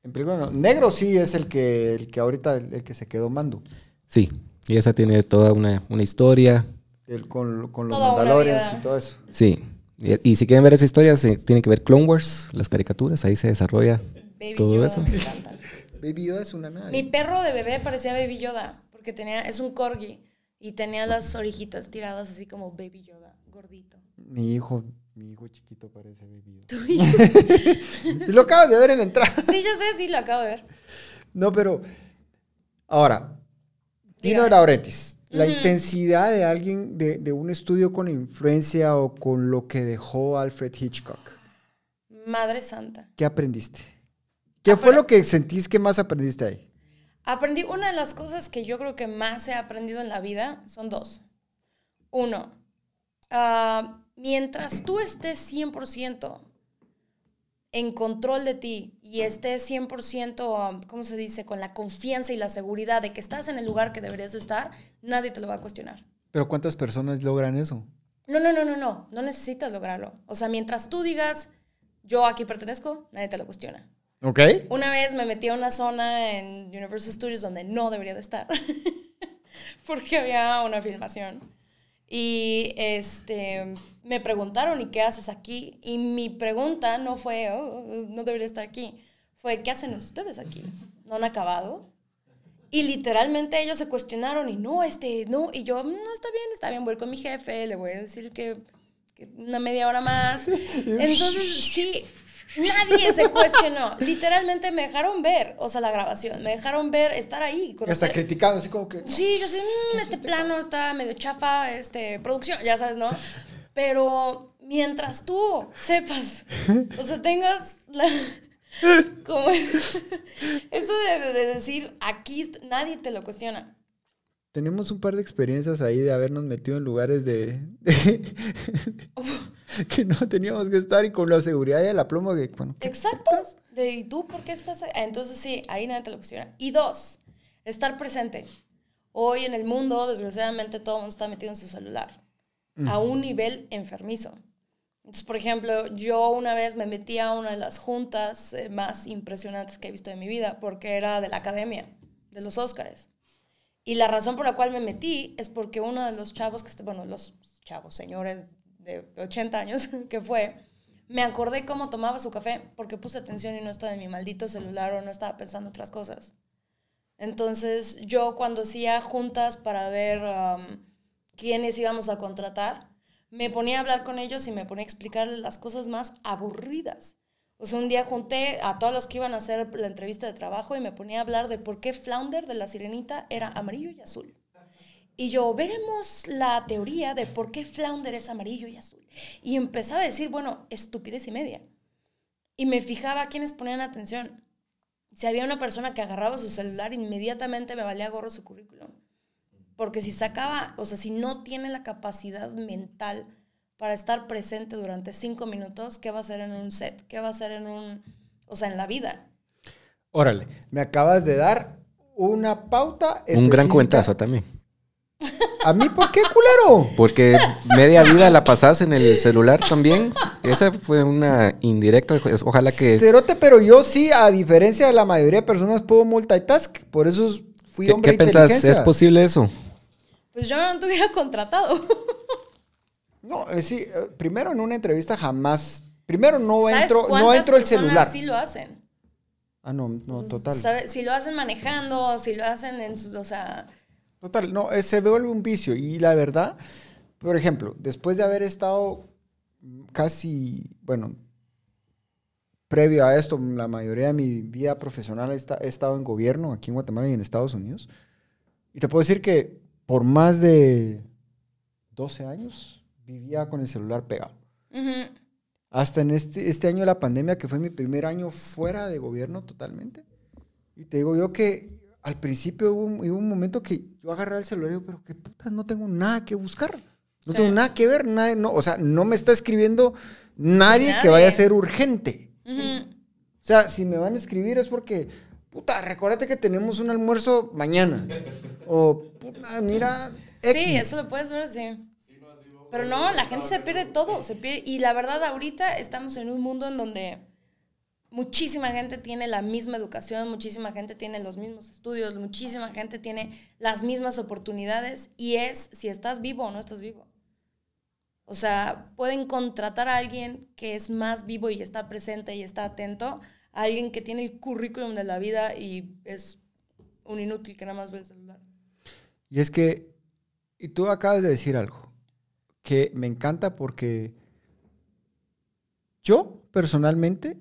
En película no. Negro sí es el que, el que ahorita, el, el que se quedó mando. Sí, y esa tiene toda una, una historia. El, con, con los Toda mandalorians y todo eso. Sí. Y, y si quieren ver esa historia, se, tienen que ver Clone Wars, las caricaturas, ahí se desarrolla Baby todo Yoda eso. me encanta. <laughs> Baby Yoda es una nave. Mi perro de bebé parecía Baby Yoda, porque tenía, es un corgi y tenía las orejitas tiradas así como Baby Yoda, gordito. Mi hijo, mi hijo chiquito parece Baby Yoda. y <laughs> lo acabas de ver en la entrada. Sí, ya sé, sí, lo acabo de ver. No, pero. Ahora, Tino Dígame. Lauretis. La intensidad de alguien, de, de un estudio con influencia o con lo que dejó Alfred Hitchcock. Madre Santa. ¿Qué aprendiste? ¿Qué fue lo que sentís que más aprendiste ahí? Aprendí, una de las cosas que yo creo que más he aprendido en la vida son dos. Uno, ah, mientras tú estés 100% en control de ti y estés 100%, ah, ¿cómo se dice?, con la confianza y la seguridad de que estás en el lugar que deberías de estar, nadie te lo va a cuestionar. Pero ¿cuántas personas logran eso? No, no, no, no, no, no necesitas lograrlo. O sea, mientras tú digas, yo aquí pertenezco, nadie te lo cuestiona. ¿Ok? Una vez me metí a una zona en Universal Studios donde no debería de estar. <laughs> porque había una filmación. Y este, me preguntaron, ¿y qué haces aquí? Y mi pregunta no fue, "Oh, no debería estar aquí. Fue, ¿qué hacen ustedes aquí? ¿No han acabado? Y literalmente ellos se cuestionaron y no, este, no. Y yo, no, está bien, está bien, voy con mi jefe, le voy a decir que, que una media hora más. <laughs> Entonces, sí, nadie se cuestionó. Literalmente me dejaron ver, o sea, la grabación, me dejaron ver, estar ahí. Hasta criticando, así como que... Sí, yo sé, "Mm, es este este plano está medio chafa, este, producción, ya sabes, ¿no? Pero mientras tú sepas, o sea, tengas la... <laughs> Como es- eso de, de decir, aquí nadie te lo cuestiona. Tenemos un par de experiencias ahí de habernos metido en lugares de, de- <laughs> que no teníamos que estar y con la seguridad y el aplomo que, bueno, ¿qué Exacto. De, ¿Y tú por qué estás ahí? Ah, Entonces sí, ahí nadie te lo cuestiona. Y dos, estar presente. Hoy en el mundo, desgraciadamente, todo el mundo está metido en su celular. A un nivel enfermizo. Entonces, por ejemplo, yo una vez me metí a una de las juntas eh, más impresionantes que he visto en mi vida, porque era de la academia, de los Óscares. Y la razón por la cual me metí es porque uno de los chavos, que bueno, los chavos, señores de 80 años <laughs> que fue, me acordé cómo tomaba su café, porque puse atención y no estaba en mi maldito celular o no estaba pensando otras cosas. Entonces, yo cuando hacía juntas para ver um, quiénes íbamos a contratar, me ponía a hablar con ellos y me ponía a explicarles las cosas más aburridas. O sea, un día junté a todos los que iban a hacer la entrevista de trabajo y me ponía a hablar de por qué Flounder de la Sirenita era amarillo y azul. Y yo, veremos la teoría de por qué Flounder es amarillo y azul. Y empezaba a decir, bueno, estupidez y media. Y me fijaba a quienes ponían atención. Si había una persona que agarraba su celular, inmediatamente me valía gorro su currículum. Porque si sacaba, o sea, si no tiene la capacidad mental para estar presente durante cinco minutos, ¿qué va a hacer en un set? ¿Qué va a hacer en un, o sea, en la vida? Órale, me acabas de dar una pauta Un gran específica. cuentazo también. ¿A mí por qué, culero? Porque media vida la pasás en el celular también. Esa fue una indirecta. Ojalá que. Cerote, pero yo sí, a diferencia de la mayoría de personas, puedo multitask. Por eso fui ¿Qué, hombre qué pensás? ¿Es posible eso? Pues yo no te hubiera contratado. No, eh, sí, eh, primero en una entrevista jamás. Primero no ¿Sabes entro, no entro el celular. sí lo hacen? Ah, no, no, total. ¿Sabe? Si lo hacen manejando, si lo hacen en su, o sea, Total, no, eh, se vuelve un vicio. Y la verdad, por ejemplo, después de haber estado casi, bueno, previo a esto, la mayoría de mi vida profesional he, esta- he estado en gobierno aquí en Guatemala y en Estados Unidos. Y te puedo decir que por más de 12 años vivía con el celular pegado. Hasta en este, este año de la pandemia, que fue mi primer año fuera de gobierno totalmente. Y te digo yo que al principio hubo un, hubo un momento que yo agarré el celular y digo, pero qué puta, no tengo nada que buscar. No Sí. tengo nada que ver, nada, no, o sea, no me está escribiendo nadie, que vaya a ser urgente. O sea, si me van a escribir es porque, puta, recuérdate que tenemos un almuerzo mañana. O, puta, mira, X. Sí, eso lo puedes ver, sí. Pero no, la gente se pierde todo, se pierde. Y la verdad, ahorita estamos en un mundo en donde muchísima gente tiene la misma educación, muchísima gente tiene los mismos estudios, muchísima gente tiene las mismas oportunidades y es si estás vivo o no estás vivo. O sea, pueden contratar a alguien que es más vivo y está presente y está atento, a alguien que tiene el currículum de la vida y es un inútil que nada más ve el celular. Y es que, y tú acabas de decir algo que me encanta porque yo personalmente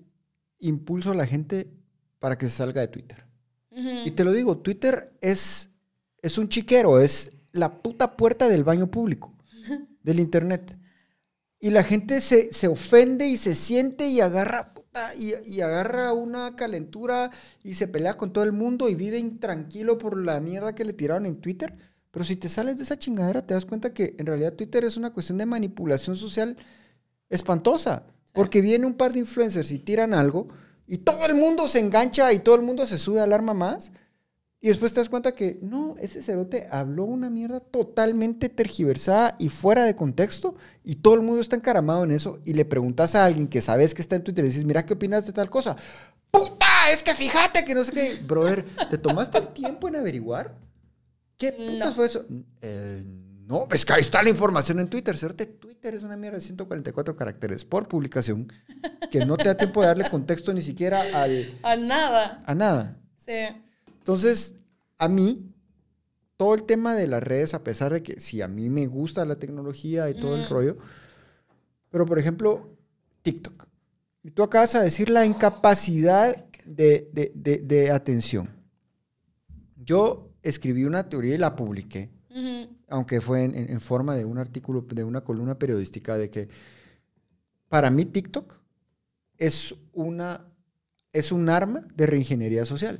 impulso a la gente para que se salga de Twitter. Y te lo digo, Twitter es, es un chiquero, es, la puta puerta del baño público, <laughs> del internet. Y la gente se, se ofende y se siente y agarra, puta, y, y agarra una calentura y se pelea con todo el mundo y vive intranquilo por la mierda que le tiraron en Twitter. Pero si te sales de esa chingadera, te das cuenta que en realidad Twitter es una cuestión de manipulación social espantosa. Porque viene un par de influencers y tiran algo y todo el mundo se engancha y todo el mundo se sube a alarma más. Y después te das cuenta que no, ese cerote habló una mierda totalmente tergiversada y fuera de contexto y todo el mundo está encaramado en eso y le preguntas a alguien que sabes que está en Twitter y le dices, mira, ¿qué opinas de tal cosa? ¡Puta! Es que fíjate que no sé qué. Brother, ¿te tomaste el tiempo en averiguar? ¿Qué putas No. fue eso? Eh, no, es que ahí está la información en Twitter. Twitter es una mierda de 144 caracteres por publicación que no te da tiempo de darle contexto ni siquiera al, <laughs> A nada. a nada. Sí. Entonces, a mí, todo el tema de las redes, a pesar de que sí, a mí me gusta la tecnología y todo el rollo, pero por ejemplo, TikTok. Y tú acabas de decir la incapacidad de, de- de- de atención. Yo escribí una teoría y la publiqué, Ujú. Aunque fue en, forma de un artículo, de una columna periodística, de que para mí TikTok es, una, es un arma de reingeniería social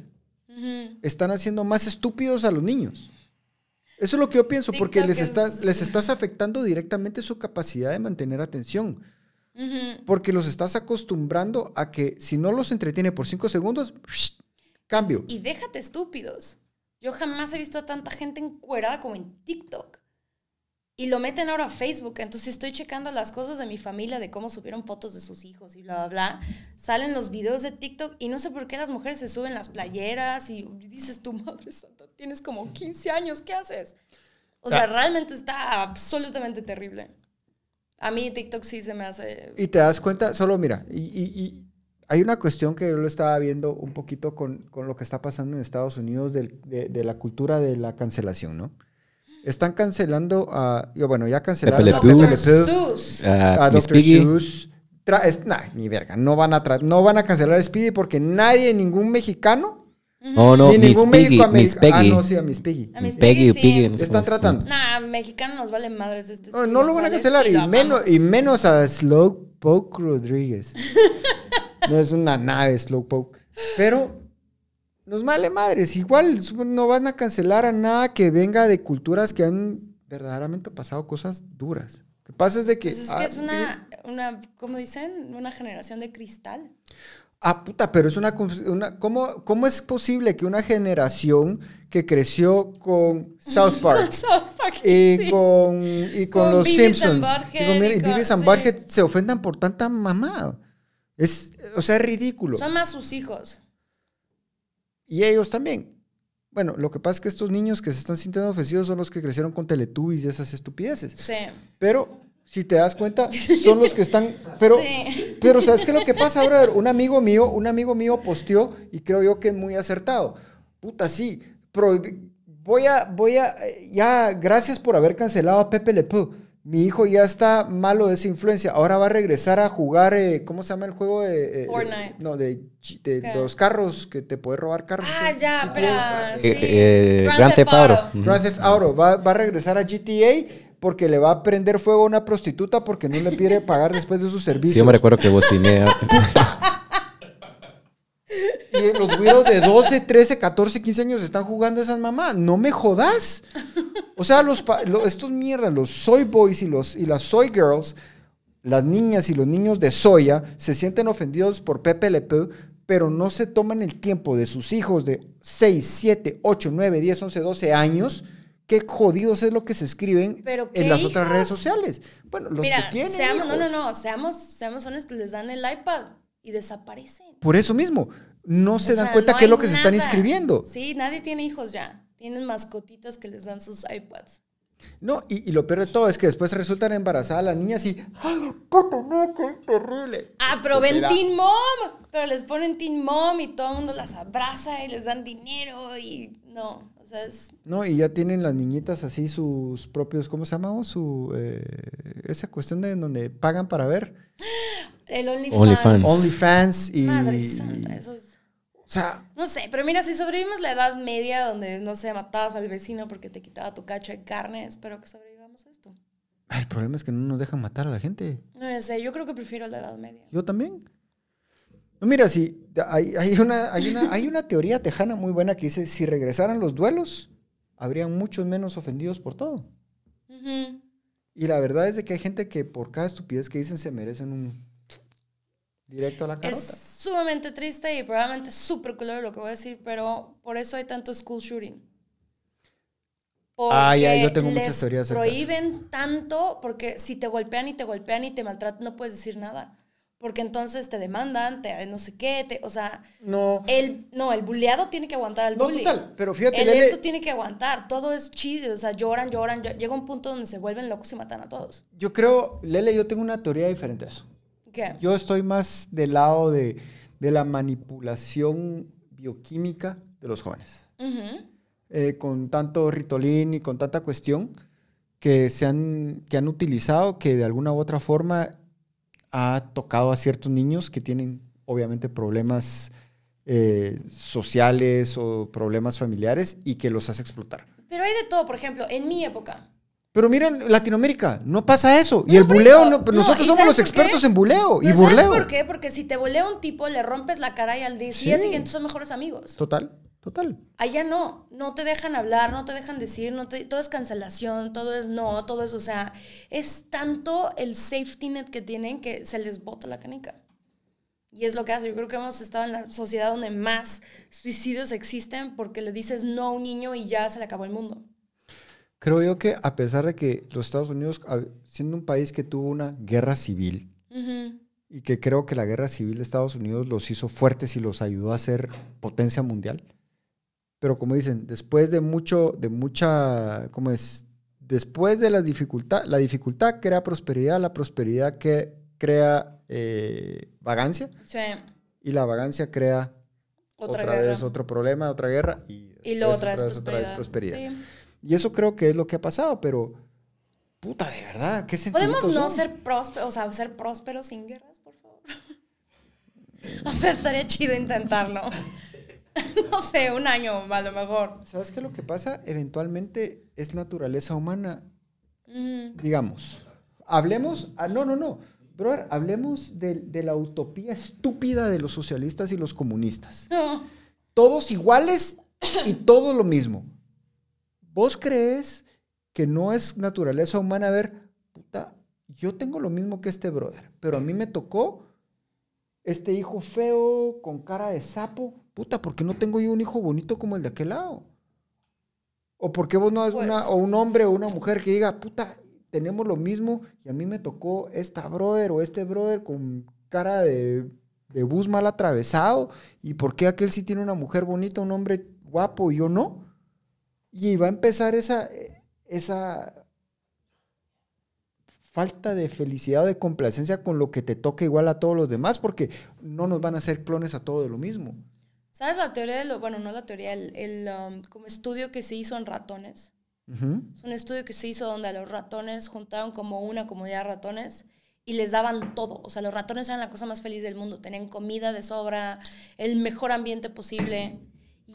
están haciendo más estúpidos a los niños. Eso es lo que yo pienso, porque les, está- es- les estás afectando directamente su capacidad de mantener atención. Porque los estás acostumbrando a que si no los entretiene por cinco segundos, cambio. Y déjate estúpidos. Yo jamás he visto a tanta gente encuerada como en TikTok. Y lo meten ahora a Facebook. Entonces estoy checando las cosas de mi familia, de cómo subieron fotos de sus hijos y bla, bla, bla. Salen los videos de TikTok y no sé por qué las mujeres se suben las playeras y dices, tu madre santa, tienes como 15 años, ¿qué haces? O sea, Ah. realmente está absolutamente terrible. A mí TikTok sí se me hace... Y te das cuenta, solo mira, y, y- y hay una cuestión que yo lo estaba viendo un poquito con, con lo que está pasando en Estados Unidos del- de, de la cultura de la cancelación, ¿no? Están cancelando a, yo, bueno, ya cancelaron Pepe a. Sus. Ah, a Miss Dr. Piggy. Seuss. Ni verga, no van, a tra- no van a cancelar a Speedy porque nadie, ningún mexicano, no, ni Miss ningún Piggy, Miss México-americano. Ah, Peggy. no, sí, a Miss Piggy. A Miss Peggy o Piggy, sí. Están tratando. Nah, mexicano nos vale madres este No, no lo van a cancelar y menos, y menos a Slowpoke Rodríguez. <laughs> no es una nave Slowpoke. Pero nos vale madres. Igual no van a cancelar a nada que venga de culturas que han verdaderamente pasado cosas duras. Lo que pasa es de que... Pues es ah, que es una, una, ¿cómo dicen? Una generación de cristal. Ah, puta, pero es una... una ¿cómo, ¿Cómo es posible que una generación que creció con South <laughs> Park South Park, y sí. con, y con Con los Beavis Simpsons y con, y y con- Beavis and sí. Butthead se ofendan por tanta mamada? Es, o sea, es ridículo. Son más sus hijos. Y ellos también. Bueno, lo que pasa es que estos niños que se están sintiendo ofensivos son los que crecieron con Teletubbies y esas estupideces. Sí. Pero, si te das cuenta, son los que están... <laughs> Pero, Sí. pero ¿sabes qué es lo que pasa, brother? Un amigo mío, un amigo mío posteó, y creo yo que es muy acertado. Puta, sí, voy a, voy a, ya, gracias por haber cancelado a Pepe Le Pew. Mi hijo ya está malo de esa influencia. Ahora va a regresar a jugar, eh, ¿cómo se llama el juego de... eh, Fortnite. no, de, los carros, que te puedes robar carros. Ah, ya, GTA. pero sí. Eh, eh, Grand Theft Auto. Grand Theft Auto va, va a regresar a GTA porque le va a prender fuego a una prostituta porque no le quiere pagar después de sus servicios. Sí, yo me recuerdo que bociné. <laughs> Los güiros de 12, 13, 14, 15 años están jugando esas mamás. No me jodas. O sea, los, estos mierdas, los soy boys y, los, y las soy girls, las niñas y los niños de soya, se sienten ofendidos por Pepe Le Pew, pero no se toman el tiempo de sus hijos de 6, 7, 8, 9, 10, 11, 12 años. Qué jodidos es lo que se escriben ¿Pero en las otras hijos? redes sociales. Bueno, los Mira, que tienen seamos, no, no, hijos. no, seamos, seamos honestos, les dan el iPad y desaparecen. Por eso mismo, no se O dan sea, cuenta no qué es lo que se están inscribiendo. Sí, nadie tiene hijos ya. Tienen mascotitas que les dan sus iPads. No, y, y lo peor de todo es que después resultan embarazadas las niñas y. ¡Ay, puta, no, qué terrible! Ah, pero ven. Teen Mom. Pero les ponen Teen Mom y todo el mundo las abraza y les dan dinero y no. O sea, es. No, y ya tienen las niñitas así sus propios, ¿cómo se llama? Su, eh, esa cuestión de donde pagan para ver. <gasps> El OnlyFans. OnlyFans. OnlyFans y. Madre santa, eso es. Sea, No sé, pero mira, si sobrevivimos la edad media donde, no sé, matabas al vecino porque te quitaba tu cacho de carne, espero que sobrevivamos a esto. el problema es que no nos dejan matar a la gente. No sé, yo creo que prefiero la edad media. Yo también. No, mira, si hay, hay una, hay, una, hay una teoría tejana muy buena que dice, si regresaran los duelos, habrían muchos menos ofendidos por todo. Y la verdad es de que hay gente que por cada estupidez que dicen se merecen un directo a la Es carota. sumamente triste y probablemente súper culero lo que voy a decir, pero por eso hay tanto school shooting. Ah, ya, yo Porque tengo muchas teorías prohíben tanto porque si te golpean y te golpean y te maltratan no puedes decir nada. Porque entonces te demandan, te no sé qué, te, o sea, No, el no, el bulleado tiene que aguantar al no, bully. total, pero fíjate, el Lele, esto tiene que aguantar, todo es chido, o sea, lloran, lloran, ll- llega un punto donde se vuelven locos y matan a todos. yo creo, Lele, yo tengo una teoría diferente a eso. ¿Qué? Yo estoy más del lado de, de la manipulación bioquímica de los jóvenes. Ujú. Eh, con tanto ritolín y con tanta cuestión que, se han, que han utilizado que de alguna u otra forma ha tocado a ciertos niños que tienen obviamente problemas eh, sociales o problemas familiares y que los hace explotar. Pero hay de todo, por ejemplo, en mi época, Pero miren, Latinoamérica, no pasa eso. y el buleo, eso. no- No, nosotros ¿y somos los expertos en buleo y ¿No burleo. ¿Sabes por qué? Porque si te volea un tipo, le rompes la cara y al día Sí. siguiente son mejores amigos. Total, total. Allá no, no te dejan hablar, no te dejan decir, no te- todo es cancelación, todo es no, todo es, o sea, es tanto el safety net que tienen que se les bota la canica. Y es lo que hace. Yo creo que hemos estado en la sociedad donde más suicidios existen porque le dices no a un niño y ya se le acabó el mundo. Creo yo que a pesar de que los Estados Unidos, siendo un país que tuvo una guerra civil, y que creo que la guerra civil de Estados Unidos los hizo fuertes y los ayudó a ser potencia mundial. Pero como dicen, después de mucho, de mucha, ¿cómo es? Después de la dificultad, la dificultad crea prosperidad, la prosperidad que crea eh, vagancia Sí. y la vagancia crea Otra, otra, vez otro problema, otra guerra y, y después otra vez otra vez prosperidad. prosperidad. Sí. Y eso creo que es lo que ha pasado, pero puta, de verdad, ¿qué Podemos no son? ser prósperos, o sea, ser prósperos sin guerras, por favor. <laughs> o sea, estaría chido intentarlo. <laughs> no sé, un año a lo mejor. ¿Sabes qué lo que pasa? Eventualmente es naturaleza humana Ujú. digamos, hablemos, ah, no, no, no, brother, hablemos de, de la utopía estúpida de los socialistas y los comunistas. No. <laughs> Todos iguales y todo lo mismo. ¿Vos crees que no es naturaleza humana ver, puta, yo tengo lo mismo que este brother, pero a mí me tocó este hijo feo con cara de sapo, puta, ¿por qué no tengo yo un hijo bonito como el de aquel lado? ¿O por qué vos no es Pues- una, o un hombre o una mujer que diga, puta, tenemos lo mismo y a mí me tocó esta brother o este brother con cara de, de bus mal atravesado y por qué aquel sí tiene una mujer bonita, un hombre guapo y yo no? Y va a empezar esa, esa falta de felicidad o de complacencia con lo que te toca igual a todos los demás porque no nos van a hacer clones a todo de lo mismo. ¿Sabes la teoría de lo, bueno, no la teoría, el, el, um, como estudio que se hizo en ratones? Ujú. Es un estudio que se hizo donde a los ratones juntaron como una comunidad de ratones y les daban todo. O sea, los ratones eran la cosa más feliz del mundo. Tenían comida de sobra, el mejor ambiente posible.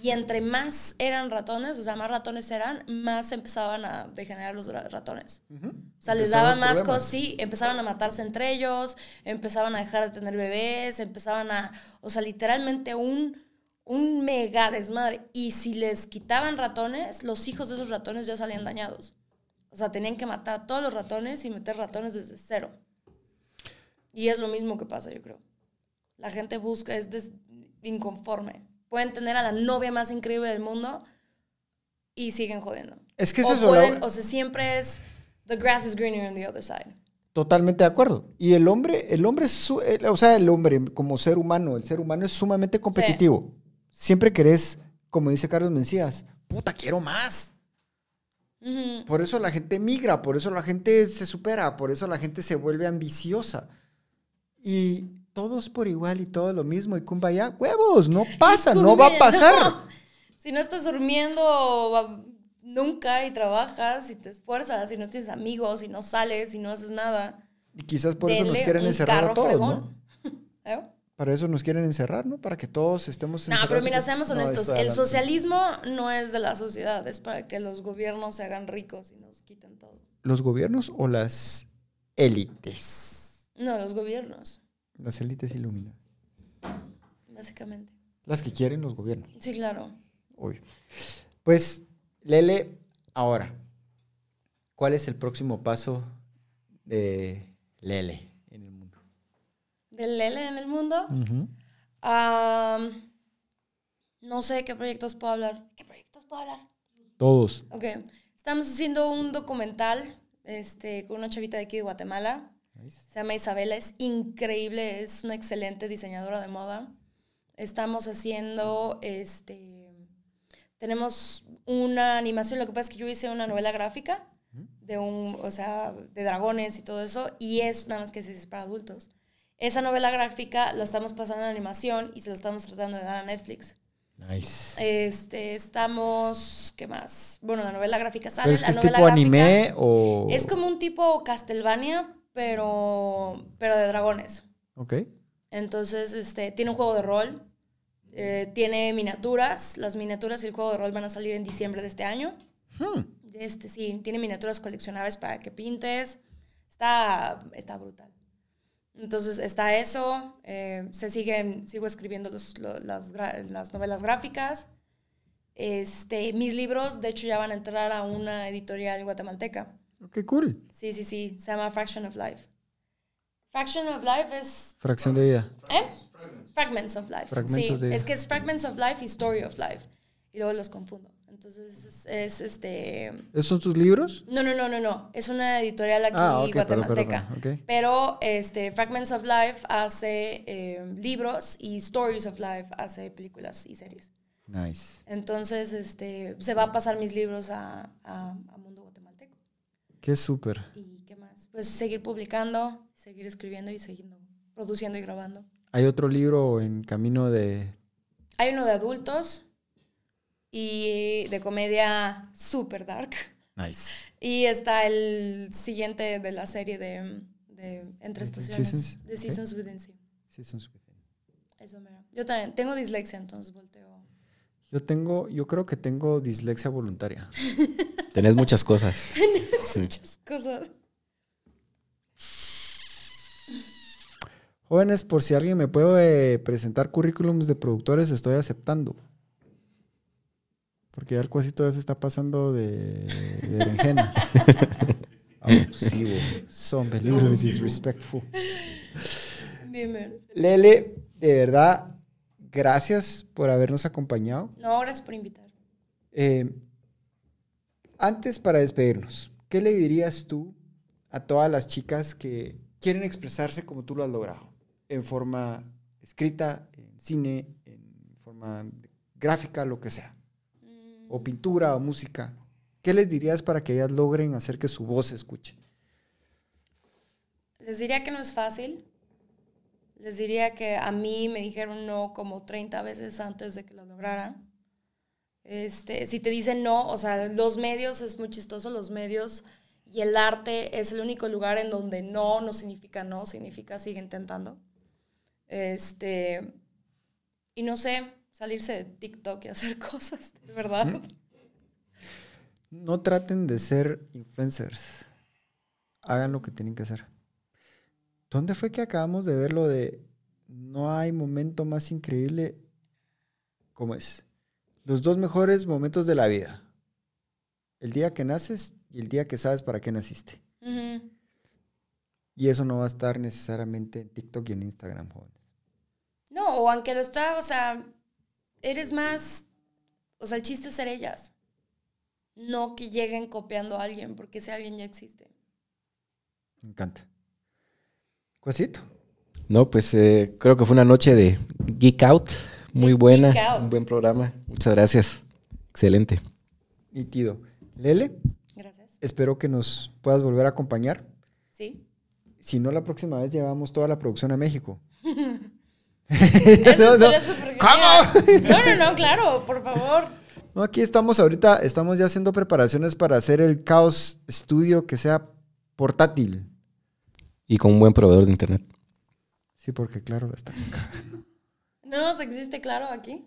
Y entre más eran ratones, o sea, más ratones eran, más empezaban a degenerar los ra- ratones. O sea, les daban más problemas. cosas, sí, empezaban a matarse entre ellos, empezaban a dejar de tener bebés, empezaban a, o sea, literalmente un, un mega desmadre. Y si les quitaban ratones, los hijos de esos ratones ya salían dañados. O sea, tenían que matar a todos los ratones y meter ratones desde cero. Y es lo mismo que pasa, yo creo. La gente busca, es inconforme. Pueden tener a la novia más increíble del mundo y siguen jodiendo. Es que es o, eso, pueden- Laura. o sea, siempre es the grass is greener on the other side. Totalmente de acuerdo. Y el hombre, el hombre, es su- el- o sea, el hombre como ser humano, el ser humano es sumamente competitivo. Siempre querés, como dice Carlos Mencías, puta, quiero más. Ujú. Por eso la gente migra, por eso la gente se supera, por eso la gente se vuelve ambiciosa. Y todos por igual y todo lo mismo. Y kumbaya, huevos, no <laughs> pasa, no va a pasar. no. <laughs> Si no estás durmiendo nunca y trabajas y te esfuerzas y no tienes amigos y no sales y no haces nada. Y quizás por eso nos quieren encerrar a todos, fregón. ¿no? <laughs> ¿Eh? Para eso nos quieren encerrar, ¿no? Para que todos estemos No, encerrados. pero mira, seamos No, honestos. el socialismo no es de la sociedad, es para que los gobiernos se hagan ricos y nos quiten todo. ¿Los gobiernos o las élites? No, los gobiernos, Las élites iluminadas. básicamente. Las que quieren los gobiernos, Sí, claro. obvio. Pues, Lele, ahora, ¿cuál es el próximo paso de Lele en el mundo? Del Lele en el mundo. No sé qué proyectos puedo hablar. ¿Qué proyectos puedo hablar? Todos. Ok. Estamos haciendo un documental este, con una chavita de aquí de Guatemala. Nice. Se llama Isabela, es increíble, es una excelente diseñadora de moda. Estamos haciendo, este, tenemos una animación, lo que pasa es que yo hice una novela gráfica de un, o sea, de dragones y todo eso, y es nada más que es para adultos. Esa novela gráfica la estamos pasando en animación y se la estamos tratando de dar a Netflix. Nice. Este, estamos, ¿qué más? Bueno, la novela gráfica sale, ¿Pero es la es tipo anime o...? es como un tipo Castlevania, pero, pero de dragones. Ok. Entonces, este, tiene un juego de rol, eh, tiene miniaturas. Las miniaturas y el juego de rol van a salir en diciembre de este año. Hmm. Este, sí, tiene miniaturas coleccionables para que pintes. Está, está brutal. Entonces, está eso. eh, se siguen, sigo escribiendo los- lo- las, las novelas gráficas. Este, mis libros, de hecho, ya van a entrar a una editorial guatemalteca. Ok, cool. Sí, sí, sí. Se llama Fraction of Life. Fraction of Life es. Fracción de vida. ¿Eh? Fragments of Life. Fragmentos sí, de- es que es Fragments of Life y Story of Life. Y luego los confundo. Entonces es, es, este. ¿Esos son tus libros? No, no, no, no, no. Es una editorial aquí Ah, ok, perdón, guatemalteca. perdón, ok. Pero este, Fragments of Life hace eh, libros y Stories of Life hace películas y series. Nice. Entonces, este, se va a pasar mis libros a, a, a. Qué súper. ¿Y qué más? Pues seguir publicando, seguir escribiendo y seguir produciendo y grabando. Hay otro libro en camino de... Hay uno de adultos y de comedia super dark. Nice. Y está el siguiente de la serie de, de Entre Estaciones. Seasons, De. Seasons Within Sea. Seasons Within. Eso mero. Yo también tengo dislexia, entonces volteo. Yo tengo, yo creo que tengo dislexia voluntaria. <laughs> Tenés muchas cosas. <laughs> Sí. Muchas cosas. Jóvenes, por si alguien me puede presentar currículums de productores, estoy aceptando. Porque ya el cuasito ya se está pasando de, de berenjena. <laughs> Abusivo. Son peligros disrespectful. Bien, bien. Lele, de verdad, gracias por habernos acompañado. No, gracias por invitar. Eh, antes, para despedirnos, ¿qué le dirías tú a todas las chicas que quieren expresarse como tú lo has logrado? En forma escrita, en cine, en forma gráfica, lo que sea. Mm, O pintura o música. ¿Qué les dirías para que ellas logren hacer que su voz se escuche? Les diría que no es fácil. Les diría que a mí me dijeron no como 30 veces antes de que lo lograra. Este, si te dicen no, o sea, los medios es muy chistoso, los medios y el arte es el único lugar en donde no no significa no, significa sigue intentando. Este, y no sé, salirse de TikTok y hacer <laughs> cosas, de verdad. No traten de ser influencers. Hagan lo que tienen que hacer. ¿Dónde fue que acabamos de ver lo de no hay momento más increíble? ¿Cómo es? Los dos mejores momentos de la vida. El día que naces y el día que sabes para qué naciste. Y eso no va a estar necesariamente en TikTok y en Instagram, jóvenes. No, o aunque lo está, o sea, eres más, o sea, el chiste es ser ellas. No que lleguen copiando a alguien, porque ese alguien ya existe. Me encanta. Cuasito. No, pues eh, creo que fue una noche de Geek Out. Muy buena. Un buen programa. Muchas gracias. Excelente. Nítido. Lele, Gracias. espero que nos puedas volver a acompañar. Sí. Si no, la próxima vez llevamos toda la producción a México. <laughs> <laughs> Eso no, no. genial. <laughs> No, no, no, claro, por favor. No, aquí estamos ahorita, estamos ya haciendo preparaciones para hacer el Caos Studio que sea portátil. Y con un buen proveedor de internet. Sí, porque claro, la está. No nos existe claro aquí.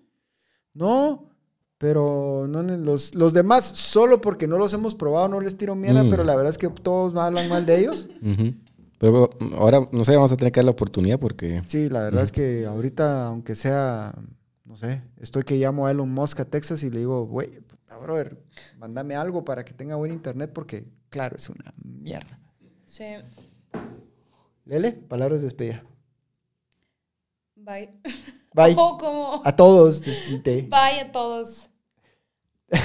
No, pero no los, los demás, solo porque no los hemos probado, no les tiro mierda, Mm. pero la verdad es que todos hablan mal de ellos. <laughs> Pero ahora, no sé, vamos a tener que dar la oportunidad porque... Sí, la verdad es que ahorita, aunque sea, no sé, estoy que llamo a Elon Musk a Texas y le digo, güey, puta, brother, mándame algo para que tenga buen internet porque, claro, es una mierda. Sí. Lele, palabras de despedida. Bye. <laughs> Bye. Oh. A todos, despídete. Bye a todos. <laughs>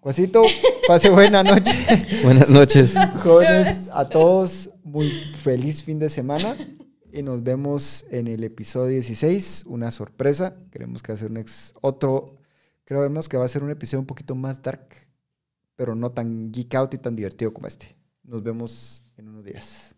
Juancito, pase buena noche. <laughs> Buenas noches. Jóvenes, a todos, muy feliz fin de semana. Y nos vemos en el episodio 16. Una sorpresa. Queremos que va a ser un ex, otro. Creemos que va a ser un episodio un poquito más dark, pero no tan geek out y tan divertido como este. Nos vemos en unos días.